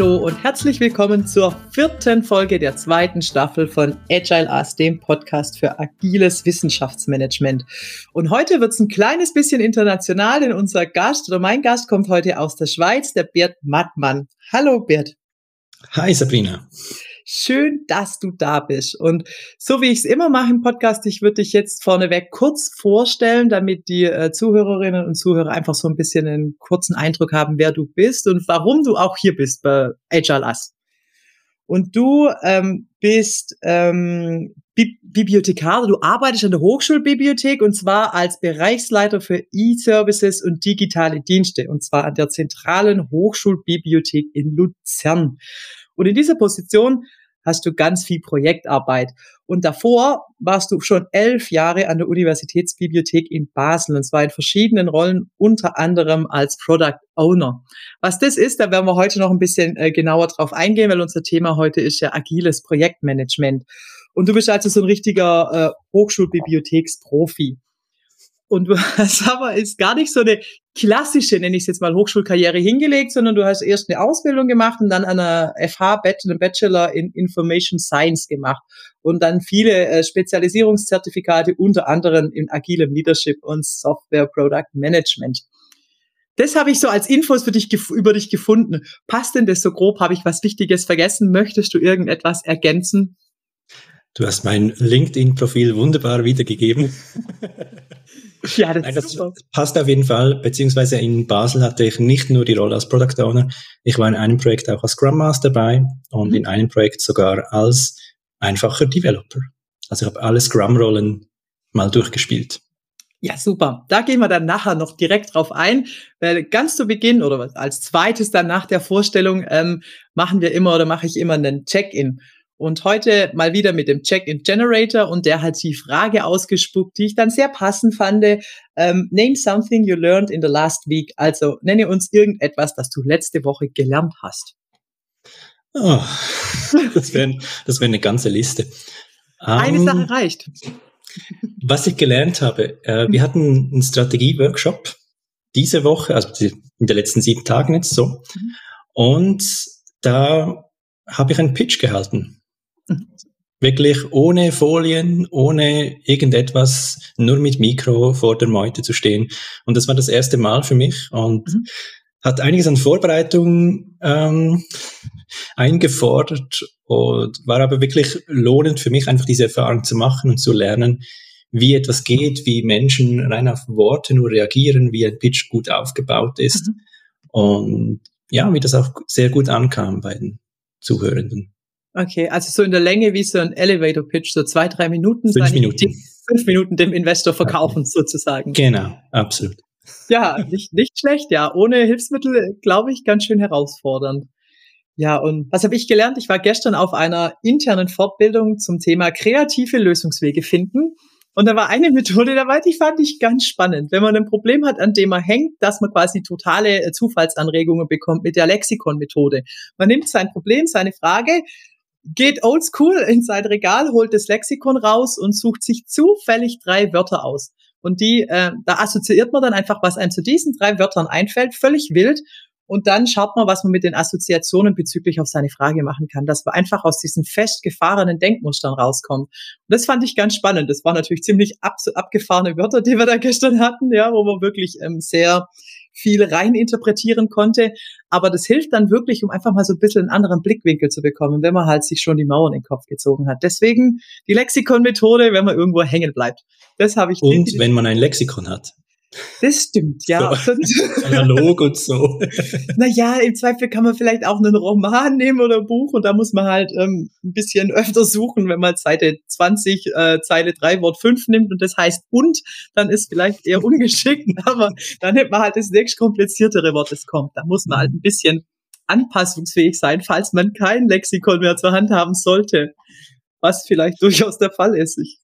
Hallo und herzlich willkommen zur vierten Folge der zweiten Staffel von Agile Us, dem Podcast für agiles Wissenschaftsmanagement. Und heute wird es ein kleines bisschen international, denn unser Gast oder mein Gast kommt heute aus der Schweiz, der Bert Mattmann. Hallo Bert. Hi Sabrina. Schön, dass du da bist. Und so wie ich es immer mache im Podcast, ich würde dich jetzt vorneweg kurz vorstellen, damit die äh, Zuhörerinnen und Zuhörer einfach so ein bisschen einen kurzen Eindruck haben, wer du bist und warum du auch hier bist bei Agile Us. Und du ähm, bist ähm, Bi Bibliothekar, du arbeitest an der Hochschulbibliothek und zwar als Bereichsleiter für E-Services und digitale Dienste und zwar an der zentralen Hochschulbibliothek in Luzern. Und in dieser Position hast du ganz viel Projektarbeit. Und davor warst du schon elf Jahre an der Universitätsbibliothek in Basel und zwar in verschiedenen Rollen, unter anderem als Product Owner. Was das ist, da werden wir heute noch ein bisschen äh, genauer drauf eingehen, weil unser Thema heute ist ja agiles Projektmanagement. Und du bist also so ein richtiger äh, Hochschulbibliotheksprofi. Und hast aber ist gar nicht so eine klassische, nenne ich es jetzt mal, Hochschulkarriere hingelegt, sondern du hast erst eine Ausbildung gemacht und dann an einer FH einen Bachelor in Information Science gemacht und dann viele äh, Spezialisierungszertifikate, unter anderem in agilem Leadership und Software Product Management. Das habe ich so als Infos für dich über dich gefunden. Passt denn das so grob? Habe ich was Wichtiges vergessen? Möchtest du irgendetwas ergänzen? Du hast mein LinkedIn-Profil wunderbar wiedergegeben. Ja, das, Nein, das passt auf jeden Fall. Beziehungsweise in Basel hatte ich nicht nur die Rolle als Product Owner, ich war in einem Projekt auch als Scrum Master dabei und mhm. in einem Projekt sogar als einfacher Developer. Also ich habe alle Scrum-Rollen mal durchgespielt. Ja, super. Da gehen wir dann nachher noch direkt drauf ein, weil ganz zu Beginn oder als zweites dann nach der Vorstellung ähm, machen wir immer oder mache ich immer einen Check-in. Und heute mal wieder mit dem Check-in-Generator und der hat die Frage ausgespuckt, die ich dann sehr passend fand. Ähm, name something you learned in the last week. Also nenne uns irgendetwas, das du letzte Woche gelernt hast. Oh, das wäre das wär eine ganze Liste. Eine um, Sache reicht. Was ich gelernt habe, äh, wir hatten einen Strategie-Workshop diese Woche, also in den letzten sieben Tagen jetzt so. Mhm. Und da habe ich einen Pitch gehalten Wirklich ohne Folien, ohne irgendetwas, nur mit Mikro vor der Meute zu stehen. Und das war das erste Mal für mich und mhm. hat einiges an Vorbereitung ähm, eingefordert und war aber wirklich lohnend für mich, einfach diese Erfahrung zu machen und zu lernen, wie etwas geht, wie Menschen rein auf Worte nur reagieren, wie ein Pitch gut aufgebaut ist mhm. und ja, wie das auch sehr gut ankam bei den Zuhörenden. Okay, also so in der Länge wie so ein Elevator Pitch, so zwei, drei Minuten. Fünf Minuten. Fünf Minuten dem Investor verkaufen, sozusagen. Genau, absolut. Ja, nicht, nicht schlecht, ja. Ohne Hilfsmittel, glaube ich, ganz schön herausfordernd. Ja, und was habe ich gelernt? Ich war gestern auf einer internen Fortbildung zum Thema kreative Lösungswege finden. Und da war eine Methode dabei, die fand ich ganz spannend. Wenn man ein Problem hat, an dem man hängt, dass man quasi totale äh, Zufallsanregungen bekommt mit der Lexikon-Methode. Man nimmt sein Problem, seine Frage, geht oldschool in sein Regal, holt das Lexikon raus und sucht sich zufällig drei Wörter aus. Und die, äh, da assoziiert man dann einfach, was einem zu diesen drei Wörtern einfällt, völlig wild. Und dann schaut man, was man mit den Assoziationen bezüglich auf seine Frage machen kann, dass man einfach aus diesen festgefahrenen Denkmustern rauskommt. Und das fand ich ganz spannend. Das waren natürlich ziemlich ab, abgefahrene Wörter, die wir da gestern hatten, ja, wo man wirklich ähm, sehr viel rein interpretieren konnte. Aber das hilft dann wirklich, um einfach mal so ein bisschen einen anderen Blickwinkel zu bekommen, wenn man halt sich schon die Mauern in den Kopf gezogen hat. Deswegen die Lexikon-Methode, wenn man irgendwo hängen bleibt. Das habe ich. Und wenn man ein Lexikon hat. Das stimmt, ja. So, analog und so. Naja, im Zweifel kann man vielleicht auch einen Roman nehmen oder ein Buch und da muss man halt ähm, ein bisschen öfter suchen, wenn man Seite 20, äh, Zeile 3, Wort 5 nimmt und das heißt und, dann ist vielleicht eher ungeschickt, aber dann nimmt man halt das nächst kompliziertere Wort, das kommt. Da muss man halt ein bisschen anpassungsfähig sein, falls man kein Lexikon mehr zur Hand haben sollte. Was vielleicht durchaus der Fall ist. Ich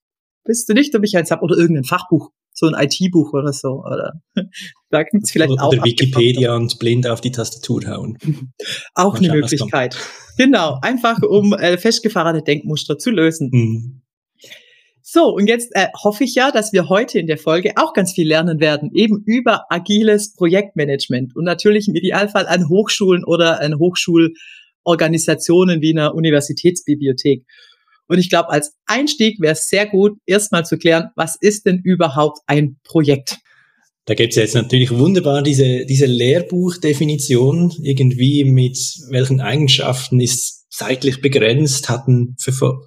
wüsste nicht, ob ich eins habe oder irgendein Fachbuch so ein IT-Buch oder so. Oder da gibt's vielleicht oder auch. Oder Wikipedia und blind auf die Tastatur hauen. auch Mal eine schauen, Möglichkeit. Genau, einfach um äh, festgefahrene Denkmuster zu lösen. Mhm. So, und jetzt äh, hoffe ich ja, dass wir heute in der Folge auch ganz viel lernen werden, eben über agiles Projektmanagement und natürlich im Idealfall an Hochschulen oder an Hochschulorganisationen wie einer Universitätsbibliothek. Und ich glaube, als Einstieg wäre es sehr gut, erstmal zu klären, was ist denn überhaupt ein Projekt? Da gibt es jetzt natürlich wunderbar diese, diese Lehrbuchdefinition, irgendwie mit welchen Eigenschaften ist zeitlich begrenzt, hat ein,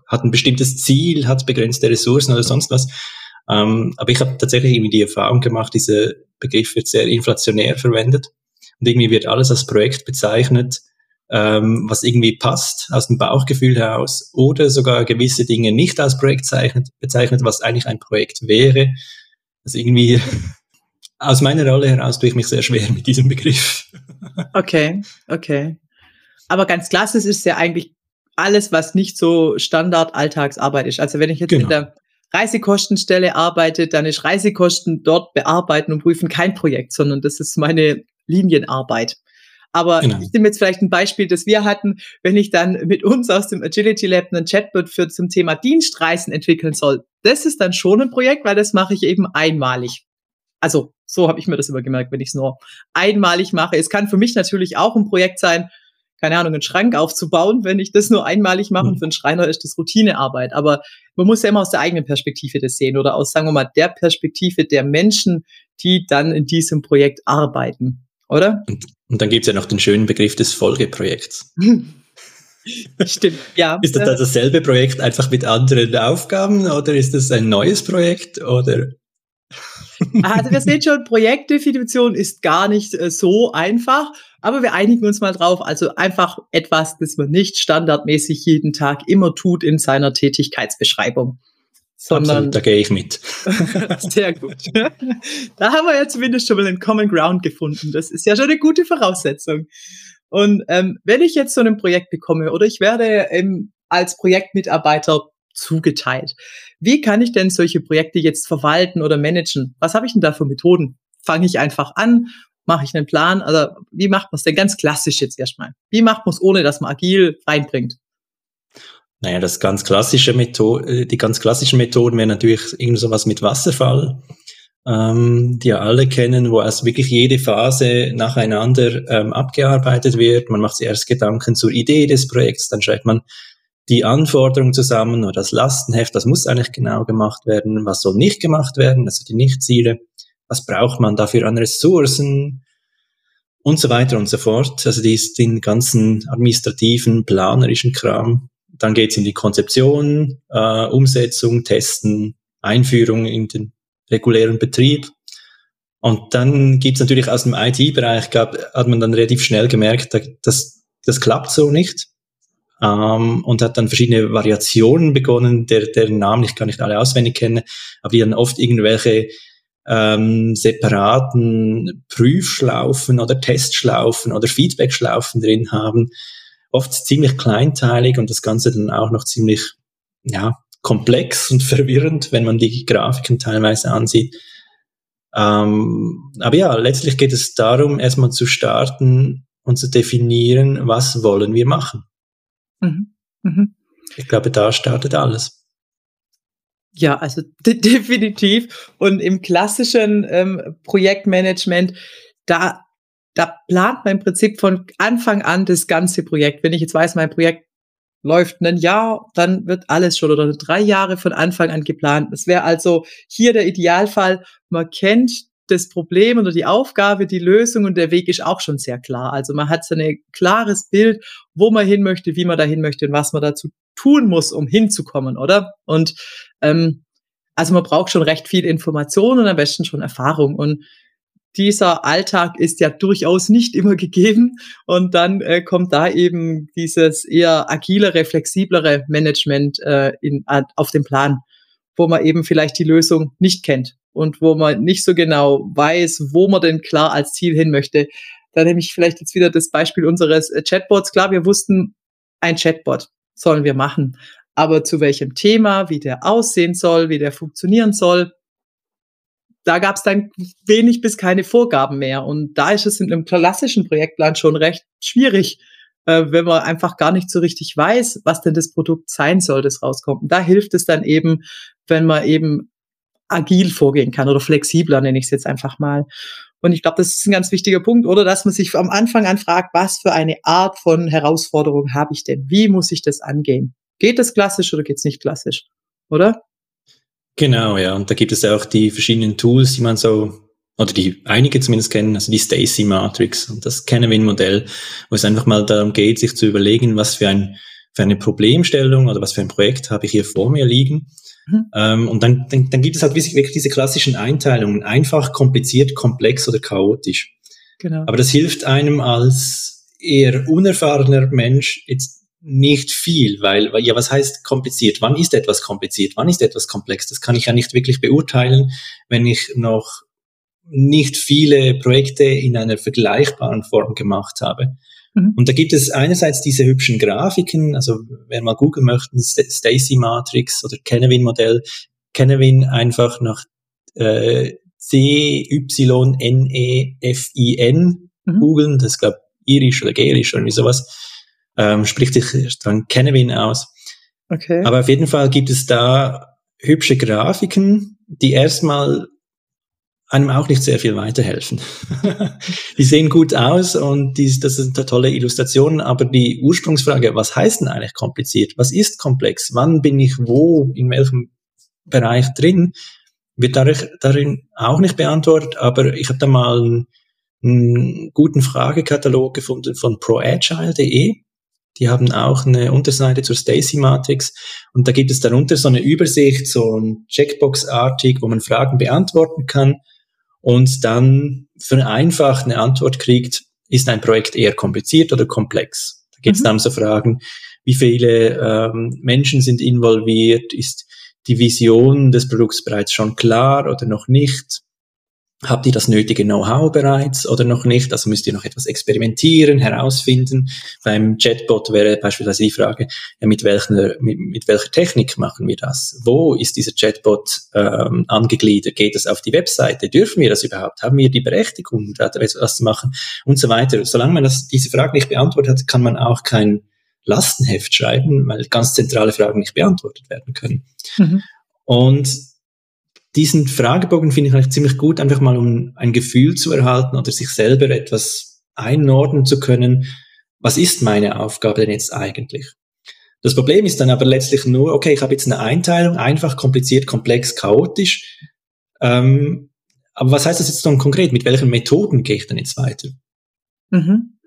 hat ein bestimmtes Ziel, hat begrenzte Ressourcen oder sonst was. Ähm, aber ich habe tatsächlich irgendwie die Erfahrung gemacht, dieser Begriff wird sehr inflationär verwendet und irgendwie wird alles als Projekt bezeichnet, ähm, was irgendwie passt aus dem Bauchgefühl heraus oder sogar gewisse Dinge nicht als Projekt zeichnet, bezeichnet, was eigentlich ein Projekt wäre. Also irgendwie aus meiner Rolle heraus tue ich mich sehr schwer mit diesem Begriff. Okay, okay. Aber ganz klassisch ist ja eigentlich alles, was nicht so Standard-Alltagsarbeit ist. Also wenn ich jetzt genau. in der Reisekostenstelle arbeite, dann ist Reisekosten dort bearbeiten und prüfen kein Projekt, sondern das ist meine Linienarbeit. Aber genau. ich nehme jetzt vielleicht ein Beispiel, das wir hatten, wenn ich dann mit uns aus dem Agility Lab einen Chatbot für zum Thema Dienstreisen entwickeln soll. Das ist dann schon ein Projekt, weil das mache ich eben einmalig. Also so habe ich mir das immer gemerkt, wenn ich es nur einmalig mache. Es kann für mich natürlich auch ein Projekt sein, keine Ahnung, einen Schrank aufzubauen, wenn ich das nur einmalig mache. Und mhm. für einen Schreiner ist das Routinearbeit. Aber man muss ja immer aus der eigenen Perspektive das sehen oder aus, sagen wir mal, der Perspektive der Menschen, die dann in diesem Projekt arbeiten oder? Und, und dann gibt es ja noch den schönen Begriff des Folgeprojekts. Stimmt, ja. Ist das dann dasselbe Projekt einfach mit anderen Aufgaben oder ist das ein neues Projekt oder? Also wir sehen schon, Projektdefinition ist gar nicht äh, so einfach, aber wir einigen uns mal drauf. Also einfach etwas, das man nicht standardmäßig jeden Tag immer tut in seiner Tätigkeitsbeschreibung sondern Absolut, da gehe ich mit. Sehr gut. Da haben wir ja zumindest schon mal einen Common Ground gefunden. Das ist ja schon eine gute Voraussetzung. Und ähm, wenn ich jetzt so ein Projekt bekomme oder ich werde ähm, als Projektmitarbeiter zugeteilt, wie kann ich denn solche Projekte jetzt verwalten oder managen? Was habe ich denn da für Methoden? Fange ich einfach an? Mache ich einen Plan? Also wie macht man es denn ganz klassisch jetzt erstmal? Wie macht man es, ohne dass man agil reinbringt? Naja, das ganz klassische Methode, die ganz klassischen Methoden wären natürlich irgend sowas mit Wasserfall, ähm, die ja alle kennen, wo also wirklich jede Phase nacheinander ähm, abgearbeitet wird. Man macht sich erst Gedanken zur Idee des Projekts, dann schreibt man die Anforderungen zusammen oder das Lastenheft, das muss eigentlich genau gemacht werden, was soll nicht gemacht werden, also die Nichtziele, was braucht man dafür an Ressourcen und so weiter und so fort. Also die, den ganzen administrativen, planerischen Kram, dann geht's in die Konzeption, äh, Umsetzung, Testen, Einführung in den regulären Betrieb. Und dann gibt's natürlich aus dem IT-Bereich, hat man dann relativ schnell gemerkt, dass das klappt so nicht. Ähm, und hat dann verschiedene Variationen begonnen, der, deren Namen ich gar nicht alle auswendig kenne, aber die dann oft irgendwelche ähm, separaten Prüfschlaufen oder Testschlaufen oder Feedbackschlaufen drin haben, oft ziemlich kleinteilig und das Ganze dann auch noch ziemlich, ja, komplex und verwirrend, wenn man die Grafiken teilweise ansieht. Ähm, aber ja, letztlich geht es darum, erstmal zu starten und zu definieren, was wollen wir machen. Mhm. Mhm. Ich glaube, da startet alles. Ja, also de definitiv. Und im klassischen ähm, Projektmanagement, da da plant man im Prinzip von Anfang an das ganze Projekt. Wenn ich jetzt weiß, mein Projekt läuft ein Jahr, dann wird alles schon oder drei Jahre von Anfang an geplant. Das wäre also hier der Idealfall. Man kennt das Problem oder die Aufgabe, die Lösung und der Weg ist auch schon sehr klar. Also man hat so ein klares Bild, wo man hin möchte, wie man da hin möchte und was man dazu tun muss, um hinzukommen, oder? Und ähm, also man braucht schon recht viel Information und am besten schon Erfahrung. Und dieser Alltag ist ja durchaus nicht immer gegeben. Und dann äh, kommt da eben dieses eher agilere, flexiblere Management äh, in, auf den Plan, wo man eben vielleicht die Lösung nicht kennt und wo man nicht so genau weiß, wo man denn klar als Ziel hin möchte. Da nehme ich vielleicht jetzt wieder das Beispiel unseres äh, Chatbots. Klar, wir wussten, ein Chatbot sollen wir machen. Aber zu welchem Thema, wie der aussehen soll, wie der funktionieren soll, da gab es dann wenig bis keine Vorgaben mehr. Und da ist es in einem klassischen Projektplan schon recht schwierig, äh, wenn man einfach gar nicht so richtig weiß, was denn das Produkt sein soll, das rauskommt. Und da hilft es dann eben, wenn man eben agil vorgehen kann oder flexibler, nenne ich es jetzt einfach mal. Und ich glaube, das ist ein ganz wichtiger Punkt, oder dass man sich am Anfang an fragt, was für eine Art von Herausforderung habe ich denn? Wie muss ich das angehen? Geht das klassisch oder geht es nicht klassisch? Oder? Genau, ja. Und da gibt es auch die verschiedenen Tools, die man so, oder die einige zumindest kennen, also die Stacy Matrix und das Kennewind-Modell, wo es einfach mal darum geht, sich zu überlegen, was für ein für eine Problemstellung oder was für ein Projekt habe ich hier vor mir liegen Mhm. Ähm, und dann, dann, dann gibt es halt wirklich diese klassischen Einteilungen, einfach, kompliziert, komplex oder chaotisch. Genau. Aber das hilft einem als eher unerfahrener Mensch jetzt nicht viel, weil, ja, was heißt kompliziert? Wann ist etwas kompliziert? Wann ist etwas komplex? Das kann ich ja nicht wirklich beurteilen, wenn ich noch nicht viele Projekte in einer vergleichbaren Form gemacht habe. Mhm. Und da gibt es einerseits diese hübschen Grafiken, also wer mal googeln möchte, Stacy Matrix oder Kenevin Modell, Kenevin einfach nach äh, C-Y-N-E-F-I-N mhm. googeln, das ist glaube irisch oder gälisch oder wie sowas, ähm, spricht sich dann Kenevin aus. Okay. Aber auf jeden Fall gibt es da hübsche Grafiken, die erstmal einem auch nicht sehr viel weiterhelfen. die sehen gut aus und die, das sind tolle Illustrationen, aber die Ursprungsfrage, was heißt denn eigentlich kompliziert? Was ist komplex? Wann bin ich wo, in welchem Bereich drin? Wird darin auch nicht beantwortet, aber ich habe da mal einen, einen guten Fragekatalog gefunden von proagile.de. Die haben auch eine Unterseite zur Stacy Matrix und da gibt es darunter so eine Übersicht, so ein Checkbox-artig, wo man Fragen beantworten kann und dann für einfach eine Antwort kriegt, ist ein Projekt eher kompliziert oder komplex. Da geht es mhm. dann so Fragen, wie viele ähm, Menschen sind involviert, ist die Vision des Produkts bereits schon klar oder noch nicht? Habt ihr das nötige Know-how bereits oder noch nicht? Also müsst ihr noch etwas experimentieren, herausfinden. Beim Chatbot wäre beispielsweise die Frage, mit, welcher, mit, mit welcher Technik machen wir das? Wo ist dieser Chatbot ähm, angegliedert? Geht es auf die Webseite? Dürfen wir das überhaupt? Haben wir die Berechtigung, das zu machen? Und so weiter. Solange man das, diese Frage nicht beantwortet hat, kann man auch kein Lastenheft schreiben, weil ganz zentrale Fragen nicht beantwortet werden können. Mhm. Und diesen Fragebogen finde ich eigentlich ziemlich gut, einfach mal um ein Gefühl zu erhalten oder sich selber etwas einordnen zu können. Was ist meine Aufgabe denn jetzt eigentlich? Das Problem ist dann aber letztlich nur, okay, ich habe jetzt eine Einteilung, einfach, kompliziert, komplex, chaotisch. Ähm, aber was heißt das jetzt dann konkret? Mit welchen Methoden gehe ich dann jetzt weiter? Mhm.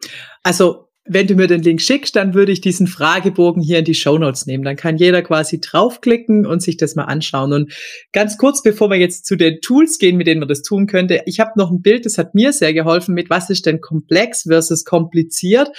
Also wenn du mir den Link schickst, dann würde ich diesen Fragebogen hier in die Show Notes nehmen. Dann kann jeder quasi draufklicken und sich das mal anschauen. Und ganz kurz, bevor wir jetzt zu den Tools gehen, mit denen man das tun könnte, ich habe noch ein Bild, das hat mir sehr geholfen mit, was ist denn komplex versus kompliziert.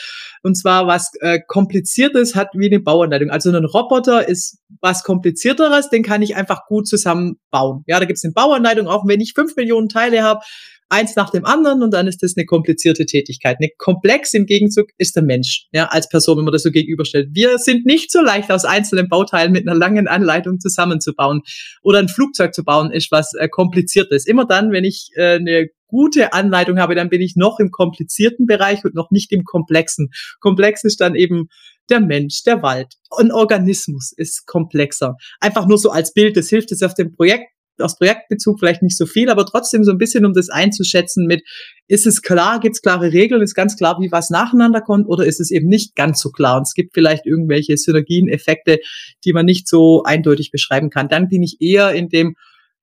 Und zwar, was äh, kompliziert ist, hat wie eine Bauanleitung. Also ein Roboter ist was komplizierteres, den kann ich einfach gut zusammenbauen. Ja, da gibt es eine Bauanleitung, auch wenn ich fünf Millionen Teile habe, eins nach dem anderen und dann ist das eine komplizierte Tätigkeit. Eine komplex im Gegenzug ist der Mensch, ja, als Person, wenn man das so gegenüberstellt. Wir sind nicht so leicht aus einzelnen Bauteilen mit einer langen Anleitung zusammenzubauen oder ein Flugzeug zu bauen ist was äh, kompliziert ist. Immer dann, wenn ich äh, eine gute Anleitung habe, dann bin ich noch im komplizierten Bereich und noch nicht im komplexen. Komplex ist dann eben der Mensch, der Wald. Ein Organismus ist komplexer. Einfach nur so als Bild, das hilft jetzt auf dem Projekt aus Projektbezug vielleicht nicht so viel, aber trotzdem so ein bisschen, um das einzuschätzen mit, ist es klar, gibt es klare Regeln, ist ganz klar, wie was nacheinander kommt oder ist es eben nicht ganz so klar und es gibt vielleicht irgendwelche Synergien, Effekte, die man nicht so eindeutig beschreiben kann. Dann bin ich eher in dem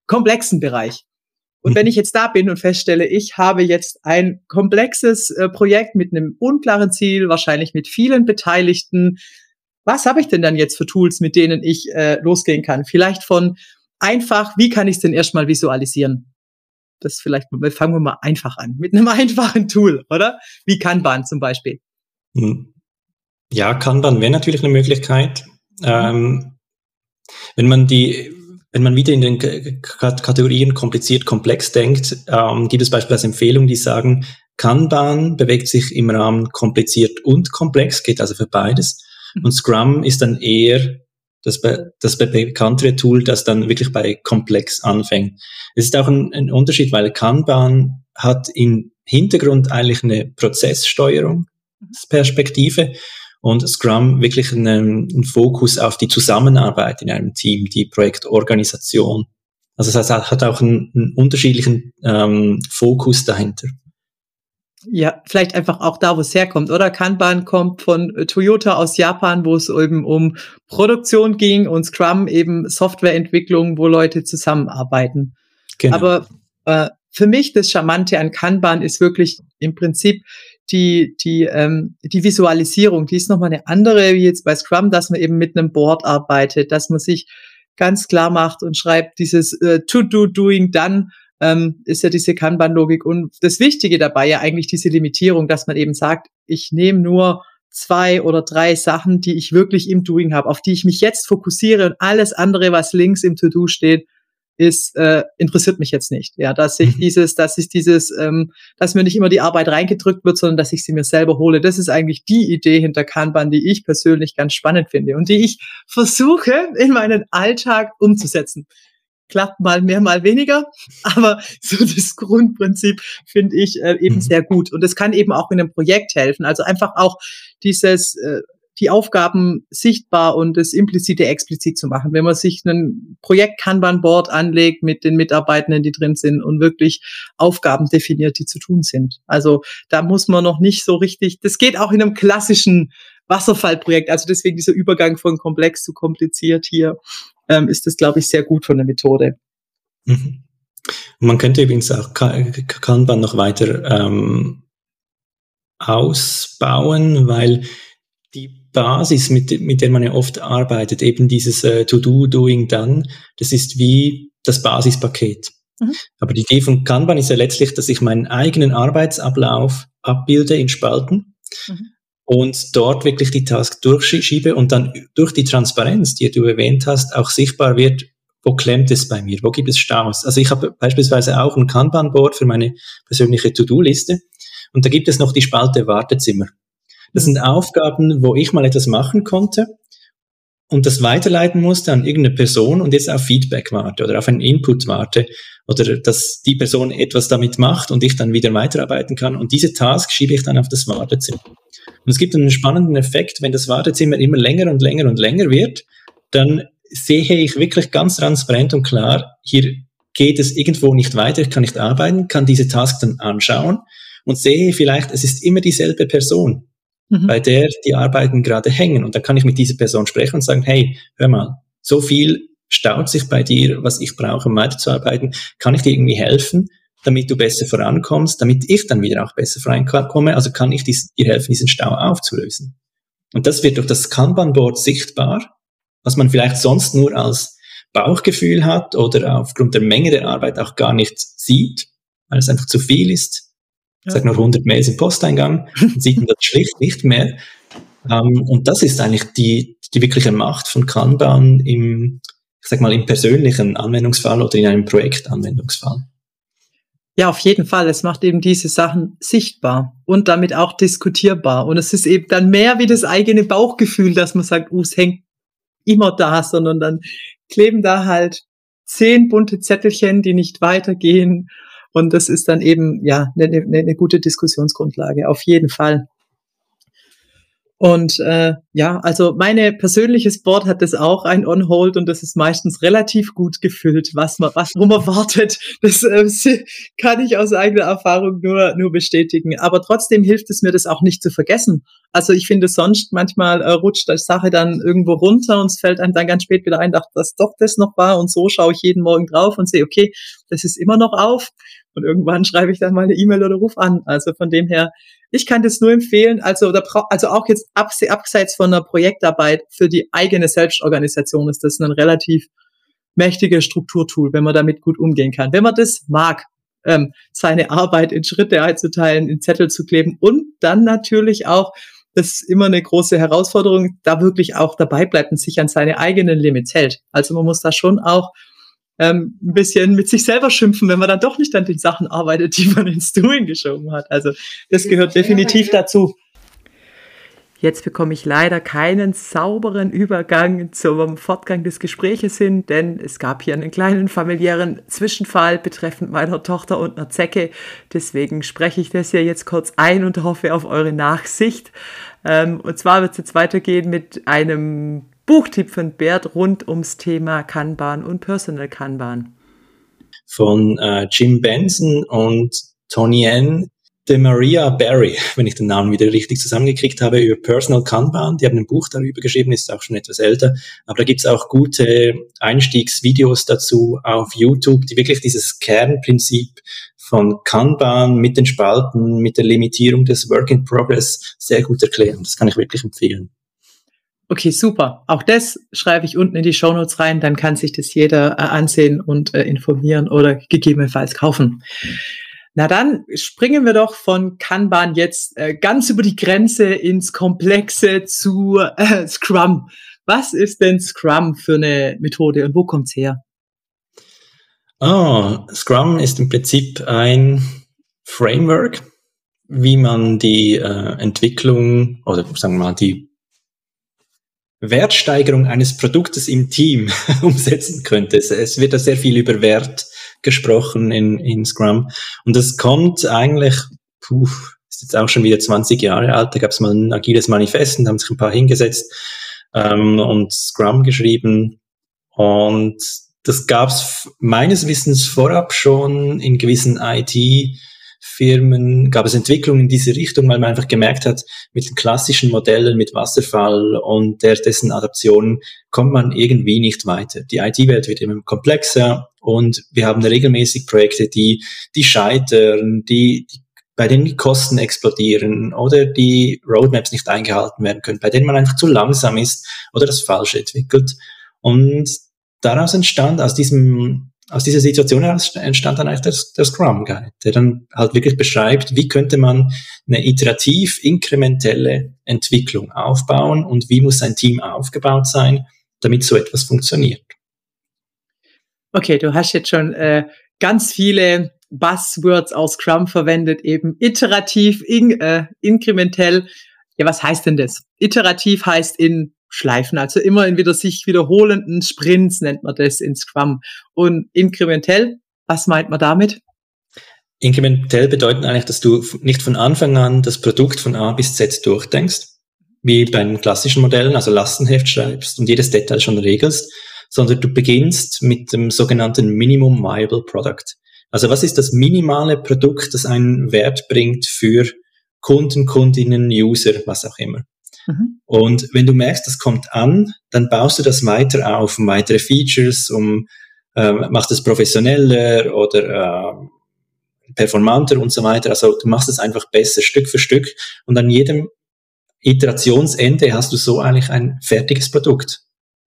komplexen Bereich. Und wenn ich jetzt da bin und feststelle, ich habe jetzt ein komplexes äh, Projekt mit einem unklaren Ziel, wahrscheinlich mit vielen Beteiligten, was habe ich denn dann jetzt für Tools, mit denen ich äh, losgehen kann? Vielleicht von einfach, wie kann ich es denn erstmal visualisieren? Das vielleicht, fangen wir mal einfach an, mit einem einfachen Tool, oder? Wie Kanban zum Beispiel. Hm. Ja, Kanban wäre natürlich eine Möglichkeit. Ähm, wenn man die, wenn man wieder in den Kategorien kompliziert, komplex denkt, ähm, gibt es beispielsweise Empfehlungen, die sagen, Kanban bewegt sich im Rahmen kompliziert und komplex, geht also für beides. Mhm. Und Scrum ist dann eher das, das bekanntere Tool, das dann wirklich bei komplex anfängt. Es ist auch ein, ein Unterschied, weil Kanban hat im Hintergrund eigentlich eine Prozesssteuerungsperspektive und Scrum wirklich einen, einen Fokus auf die Zusammenarbeit in einem Team, die Projektorganisation. Also es hat auch einen, einen unterschiedlichen ähm, Fokus dahinter. Ja, vielleicht einfach auch da, wo es herkommt, oder? Kanban kommt von äh, Toyota aus Japan, wo es eben um Produktion ging und Scrum eben Softwareentwicklung, wo Leute zusammenarbeiten. Genau. Aber äh, für mich das Charmante an Kanban ist wirklich im Prinzip die, die, ähm, die Visualisierung. Die ist nochmal eine andere wie jetzt bei Scrum, dass man eben mit einem Board arbeitet, dass man sich ganz klar macht und schreibt dieses äh, To Do, Doing, Done ähm, ist ja diese Kanban-Logik. Und das Wichtige dabei ja eigentlich diese Limitierung, dass man eben sagt, ich nehme nur zwei oder drei Sachen, die ich wirklich im Doing habe, auf die ich mich jetzt fokussiere und alles andere, was links im To-Do steht, ist, äh, interessiert mich jetzt nicht. Ja, dass ich mhm. dieses, dass ich dieses, ähm, dass mir nicht immer die Arbeit reingedrückt wird, sondern dass ich sie mir selber hole. Das ist eigentlich die Idee hinter Kanban, die ich persönlich ganz spannend finde und die ich versuche in meinen Alltag umzusetzen klappt mal mehr, mal weniger. Aber so das Grundprinzip finde ich äh, eben mhm. sehr gut. Und es kann eben auch in einem Projekt helfen. Also einfach auch dieses, äh, die Aufgaben sichtbar und das implizite explizit zu machen. Wenn man sich ein Projekt Kanban-Board anlegt mit den Mitarbeitenden, die drin sind und wirklich Aufgaben definiert, die zu tun sind. Also da muss man noch nicht so richtig, das geht auch in einem klassischen Wasserfallprojekt. Also deswegen dieser Übergang von komplex zu kompliziert hier ähm, ist das, glaube ich, sehr gut von der Methode. Mhm. Man könnte übrigens auch Kanban noch weiter ähm, ausbauen, weil die Basis, mit, mit der man ja oft arbeitet, eben dieses äh, To-Do, Doing, Done, das ist wie das Basispaket. Mhm. Aber die Idee von Kanban ist ja letztlich, dass ich meinen eigenen Arbeitsablauf abbilde in Spalten mhm und dort wirklich die Task durchschiebe und dann durch die Transparenz, die du erwähnt hast, auch sichtbar wird, wo klemmt es bei mir, wo gibt es Staus. Also ich habe beispielsweise auch ein Kanban-Board für meine persönliche To-Do-Liste und da gibt es noch die Spalte Wartezimmer. Das sind Aufgaben, wo ich mal etwas machen konnte und das weiterleiten musste an irgendeine Person und jetzt auf Feedback warte oder auf einen Input warte oder dass die Person etwas damit macht und ich dann wieder weiterarbeiten kann. Und diese Task schiebe ich dann auf das Wartezimmer. Und es gibt einen spannenden Effekt, wenn das Wartezimmer immer länger und länger und länger wird, dann sehe ich wirklich ganz transparent und klar, hier geht es irgendwo nicht weiter, ich kann nicht arbeiten, kann diese Task dann anschauen und sehe vielleicht, es ist immer dieselbe Person, mhm. bei der die Arbeiten gerade hängen. Und dann kann ich mit dieser Person sprechen und sagen, hey, hör mal, so viel staut sich bei dir, was ich brauche, um weiterzuarbeiten, kann ich dir irgendwie helfen? Damit du besser vorankommst, damit ich dann wieder auch besser vorankomme. Also kann ich dies, dir helfen, diesen Stau aufzulösen. Und das wird durch das Kanban-Board sichtbar, was man vielleicht sonst nur als Bauchgefühl hat oder aufgrund der Menge der Arbeit auch gar nicht sieht, weil es einfach zu viel ist. Ich sage nur 100 Mails im Posteingang, sieht man das schlicht nicht mehr. Um, ähm, und das ist eigentlich die, die wirkliche Macht von Kanban im, ich sag mal, im persönlichen Anwendungsfall oder in einem Projektanwendungsfall. Ja, auf jeden Fall. Es macht eben diese Sachen sichtbar und damit auch diskutierbar. Und es ist eben dann mehr wie das eigene Bauchgefühl, dass man sagt, uh, es hängt immer da, sondern dann kleben da halt zehn bunte Zettelchen, die nicht weitergehen. Und das ist dann eben, ja, eine, eine, eine gute Diskussionsgrundlage. Auf jeden Fall. Und äh, ja, also meine persönliches Board hat das auch ein On-Hold und das ist meistens relativ gut gefüllt, was man, was wo man wartet. Das äh, kann ich aus eigener Erfahrung nur nur bestätigen. Aber trotzdem hilft es mir, das auch nicht zu vergessen. Also ich finde sonst manchmal äh, rutscht die Sache dann irgendwo runter und es fällt einem dann ganz spät wieder ein, dass das doch das noch war. Und so schaue ich jeden Morgen drauf und sehe, okay, das ist immer noch auf. Und irgendwann schreibe ich dann mal eine E-Mail oder ruf an. Also von dem her ich kann das nur empfehlen, also, oder, also auch jetzt abseits von der Projektarbeit für die eigene Selbstorganisation ist das ein relativ mächtiges Strukturtool, wenn man damit gut umgehen kann. Wenn man das mag, ähm, seine Arbeit in Schritte einzuteilen, in Zettel zu kleben und dann natürlich auch, das ist immer eine große Herausforderung, da wirklich auch dabei bleibt und sich an seine eigenen Limits hält. Also man muss da schon auch ähm, ein bisschen mit sich selber schimpfen, wenn man dann doch nicht an den Sachen arbeitet, die man ins Doing geschoben hat. Also das gehört definitiv dazu. Jetzt bekomme ich leider keinen sauberen Übergang zum Fortgang des Gespräches hin, denn es gab hier einen kleinen familiären Zwischenfall betreffend meiner Tochter und einer Zecke. Deswegen spreche ich das hier jetzt kurz ein und hoffe auf eure Nachsicht. Ähm, und zwar wird es jetzt weitergehen mit einem Buchtipp von Bert rund ums Thema Kanban und Personal Kanban. Von äh, Jim Benson und Tony N de Maria Barry, wenn ich den Namen wieder richtig zusammengekriegt habe, über Personal Kanban. Die haben ein Buch darüber geschrieben, ist auch schon etwas älter. Aber da gibt's auch gute Einstiegsvideos dazu auf YouTube, die wirklich dieses Kernprinzip von Kanban mit den Spalten, mit der Limitierung des Work in Progress sehr gut erklären. Das kann ich wirklich empfehlen. Okay, super. Auch das schreibe ich unten in die Show Notes rein, dann kann sich das jeder äh, ansehen und äh, informieren oder gegebenenfalls kaufen. Na dann springen wir doch von Kanban jetzt äh, ganz über die Grenze ins Komplexe zu Scrum. Was ist denn Scrum für eine Methode und wo kommt's her? Oh, Scrum ist im Prinzip ein Framework, wie man die Entwicklung oder sagen wir mal die Wertsteigerung eines Produktes im Team umsetzen könnte. Es, es wird da sehr viel über Wert gesprochen in, in Scrum. Und das kommt eigentlich, puh, ist jetzt auch schon wieder 20 Jahre alt, da gab es mal ein agiles Manifest und haben sich ein paar hingesetzt ähm, und Scrum geschrieben. Und das gab es meines Wissens vorab schon in gewissen IT- Firmen gab es Entwicklungen in diese Richtung, weil man einfach gemerkt hat, mit den klassischen Modellen, mit Wasserfall und der, dessen Adaption kommt man irgendwie nicht weiter. Die IT-Welt wird immer komplexer und wir haben regelmäßig Projekte, die, die scheitern, die, die bei denen die Kosten explodieren oder die Roadmaps nicht eingehalten werden können, bei denen man einfach zu langsam ist oder das Falsche entwickelt. Und daraus entstand aus diesem aus dieser Situation heraus entstand dann eigentlich der, der Scrum Guide, der dann halt wirklich beschreibt, wie könnte man eine iterativ inkrementelle Entwicklung aufbauen und wie muss ein Team aufgebaut sein, damit so etwas funktioniert. Okay, du hast jetzt schon äh, ganz viele Buzzwords aus Scrum verwendet, eben iterativ, in, äh, inkrementell. Ja, was heißt denn das? Iterativ heißt in Schleifen, also immer in wieder sich wiederholenden Sprints nennt man das in Scrum. Und inkrementell, was meint man damit? Inkrementell bedeutet eigentlich, dass du nicht von Anfang an das Produkt von A bis Z durchdenkst, wie bei den klassischen Modellen, also Lastenheft schreibst und jedes Detail schon regelst, sondern du beginnst mit dem sogenannten Minimum Viable Product. Also was ist das minimale Produkt, das einen Wert bringt für Kunden, Kundinnen, User, was auch immer. Mhm. Und wenn du merkst, das kommt an, dann baust du das weiter auf, um weitere Features, um äh, machst es professioneller oder äh, performanter und so weiter. Also du machst es einfach besser, Stück für Stück. Und an jedem Iterationsende hast du so eigentlich ein fertiges Produkt,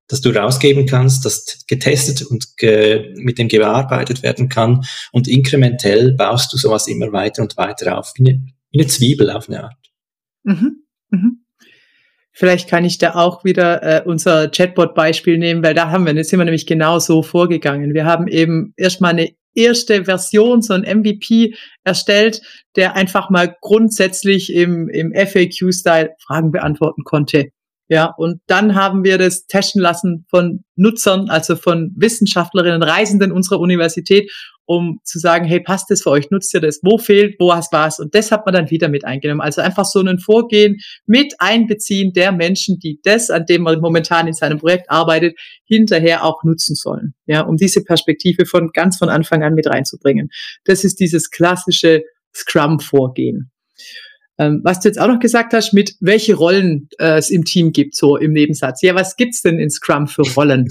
das du rausgeben kannst, das getestet und ge mit dem gearbeitet werden kann. Und inkrementell baust du sowas immer weiter und weiter auf, wie eine, wie eine Zwiebel auf eine Art. Mhm. Mhm. Vielleicht kann ich da auch wieder äh, unser Chatbot-Beispiel nehmen, weil da haben wir, jetzt sind wir nämlich genau so vorgegangen. Wir haben eben erstmal eine erste Version, so ein MVP erstellt, der einfach mal grundsätzlich im, im FAQ-Style Fragen beantworten konnte. Ja, und dann haben wir das testen lassen von Nutzern, also von Wissenschaftlerinnen, Reisenden unserer Universität um zu sagen, hey, passt das für euch, nutzt ihr das, wo fehlt, wo hast was? Und das hat man dann wieder mit eingenommen. Also einfach so ein Vorgehen mit Einbeziehen der Menschen, die das, an dem man momentan in seinem Projekt arbeitet, hinterher auch nutzen sollen. Ja, um diese Perspektive von ganz von Anfang an mit reinzubringen. Das ist dieses klassische Scrum-Vorgehen. Ähm, was du jetzt auch noch gesagt hast, mit welche Rollen äh, es im Team gibt, so im Nebensatz. Ja, was gibt's denn in Scrum für Rollen?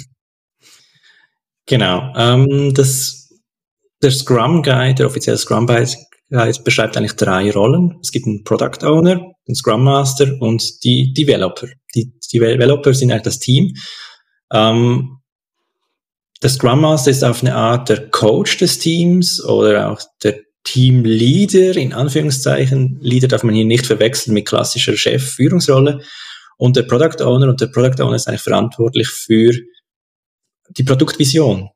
Genau, ähm, das der Scrum Guide, der offizielle Scrum Guide, beschreibt eigentlich drei Rollen. Es gibt einen Product Owner, den Scrum Master und die Developer. Die, die Developer sind eigentlich das Team. Ähm, der Scrum Master ist auf eine Art der Coach des Teams oder auch der Teamleader, in Anführungszeichen. Leader darf man hier nicht verwechseln mit klassischer Chef-Führungsrolle. Und der Product Owner und der Product Owner ist eigentlich verantwortlich für die Produktvision.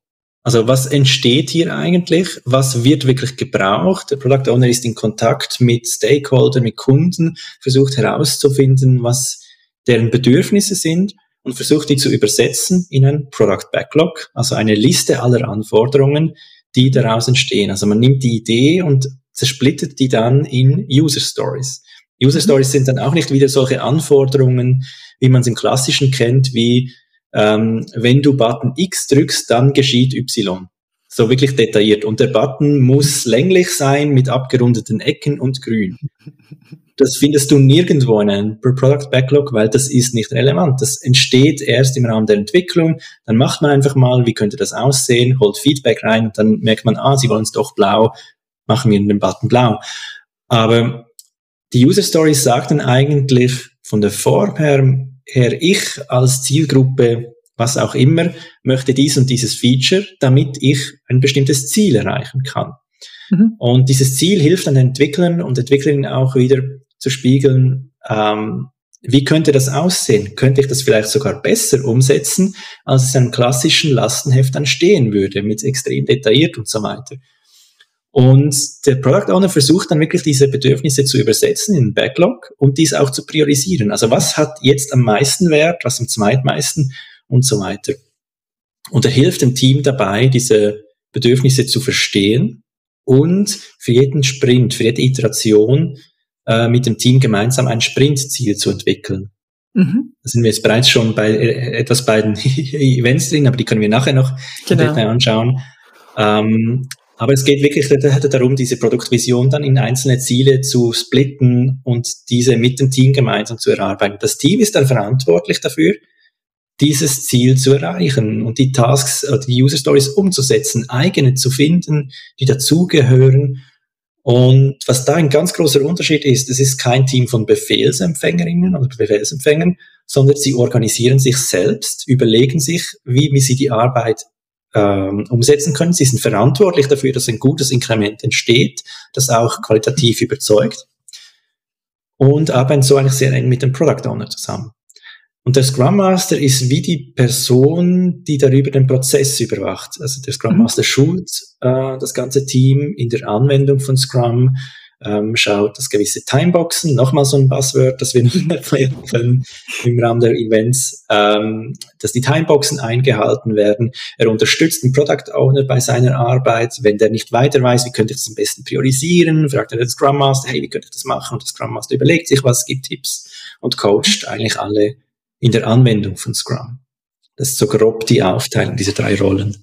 Also was entsteht hier eigentlich? Was wird wirklich gebraucht? Der Product Owner ist in Kontakt mit Stakeholder, mit Kunden, versucht herauszufinden, was deren Bedürfnisse sind und versucht die zu übersetzen in ein Product Backlog, also eine Liste aller Anforderungen, die daraus entstehen. Also man nimmt die Idee und zersplittet die dann in User Stories. User mhm. Stories sind dann auch nicht wieder solche Anforderungen, wie man es im Klassischen kennt, wie ähm, wenn du Button X drückst, dann geschieht Y. So wirklich detailliert. Und der Button muss länglich sein mit abgerundeten Ecken und grün. Das findest du nirgendwo in einem Product Backlog, weil das ist nicht relevant. Das entsteht erst im Rahmen der Entwicklung. Dann macht man einfach mal, wie könnte das aussehen, holt Feedback rein und dann merkt man, ah, sie wollen es doch blau, machen wir den Button blau. Aber die User Stories sagten eigentlich von der Form her, her, ich als Zielgruppe, was auch immer, möchte dies und dieses Feature, damit ich ein bestimmtes Ziel erreichen kann. Mhm. Und dieses Ziel hilft den Entwicklern und Entwicklerinnen auch wieder zu spiegeln, ähm, wie könnte das aussehen? Könnte ich das vielleicht sogar besser umsetzen, als es in einem klassischen Lastenheft dann stehen würde, mit extrem detailliert und so weiter. Und der Product Owner versucht dann wirklich diese Bedürfnisse zu übersetzen in den Backlog und dies auch zu priorisieren. Also was hat jetzt am meisten Wert, was am zweitmeisten und so weiter. Und er hilft dem Team dabei, diese Bedürfnisse zu verstehen und für jeden Sprint, für jede Iteration äh, mit dem Team gemeinsam ein Sprintziel zu entwickeln. Mhm. Da sind wir jetzt bereits schon bei äh, etwas bei den Events drin, aber die können wir nachher noch genau. anschauen. Ähm, aber es geht wirklich darum, diese Produktvision dann in einzelne Ziele zu splitten und diese mit dem Team gemeinsam zu erarbeiten. Das Team ist dann verantwortlich dafür, dieses Ziel zu erreichen und die Tasks, die User Stories umzusetzen, eigene zu finden, die dazugehören. Und was da ein ganz großer Unterschied ist, es ist kein Team von Befehlsempfängerinnen oder Befehlsempfängern, sondern sie organisieren sich selbst, überlegen sich, wie, wie sie die Arbeit ähm, umsetzen können. Sie sind verantwortlich dafür, dass ein gutes Inkrement entsteht, das auch qualitativ überzeugt und arbeiten so eigentlich sehr eng mit dem Product Owner zusammen. Und der Scrum Master ist wie die Person, die darüber den Prozess überwacht. Also der Scrum mhm. Master schult äh, das ganze Team in der Anwendung von Scrum, ähm, schaut, dass gewisse Timeboxen, nochmal so ein Buzzword, das wir noch erklären können im Rahmen der Events, ähm, dass die Timeboxen eingehalten werden. Er unterstützt den Product Owner bei seiner Arbeit. Wenn der nicht weiter weiß, wie könnte ich das am besten priorisieren, fragt er den Scrum Master, hey, wie könnte ich das machen? Und der Scrum Master überlegt sich was, gibt Tipps und coacht eigentlich alle in der Anwendung von Scrum. Das ist so grob die Aufteilung dieser drei Rollen.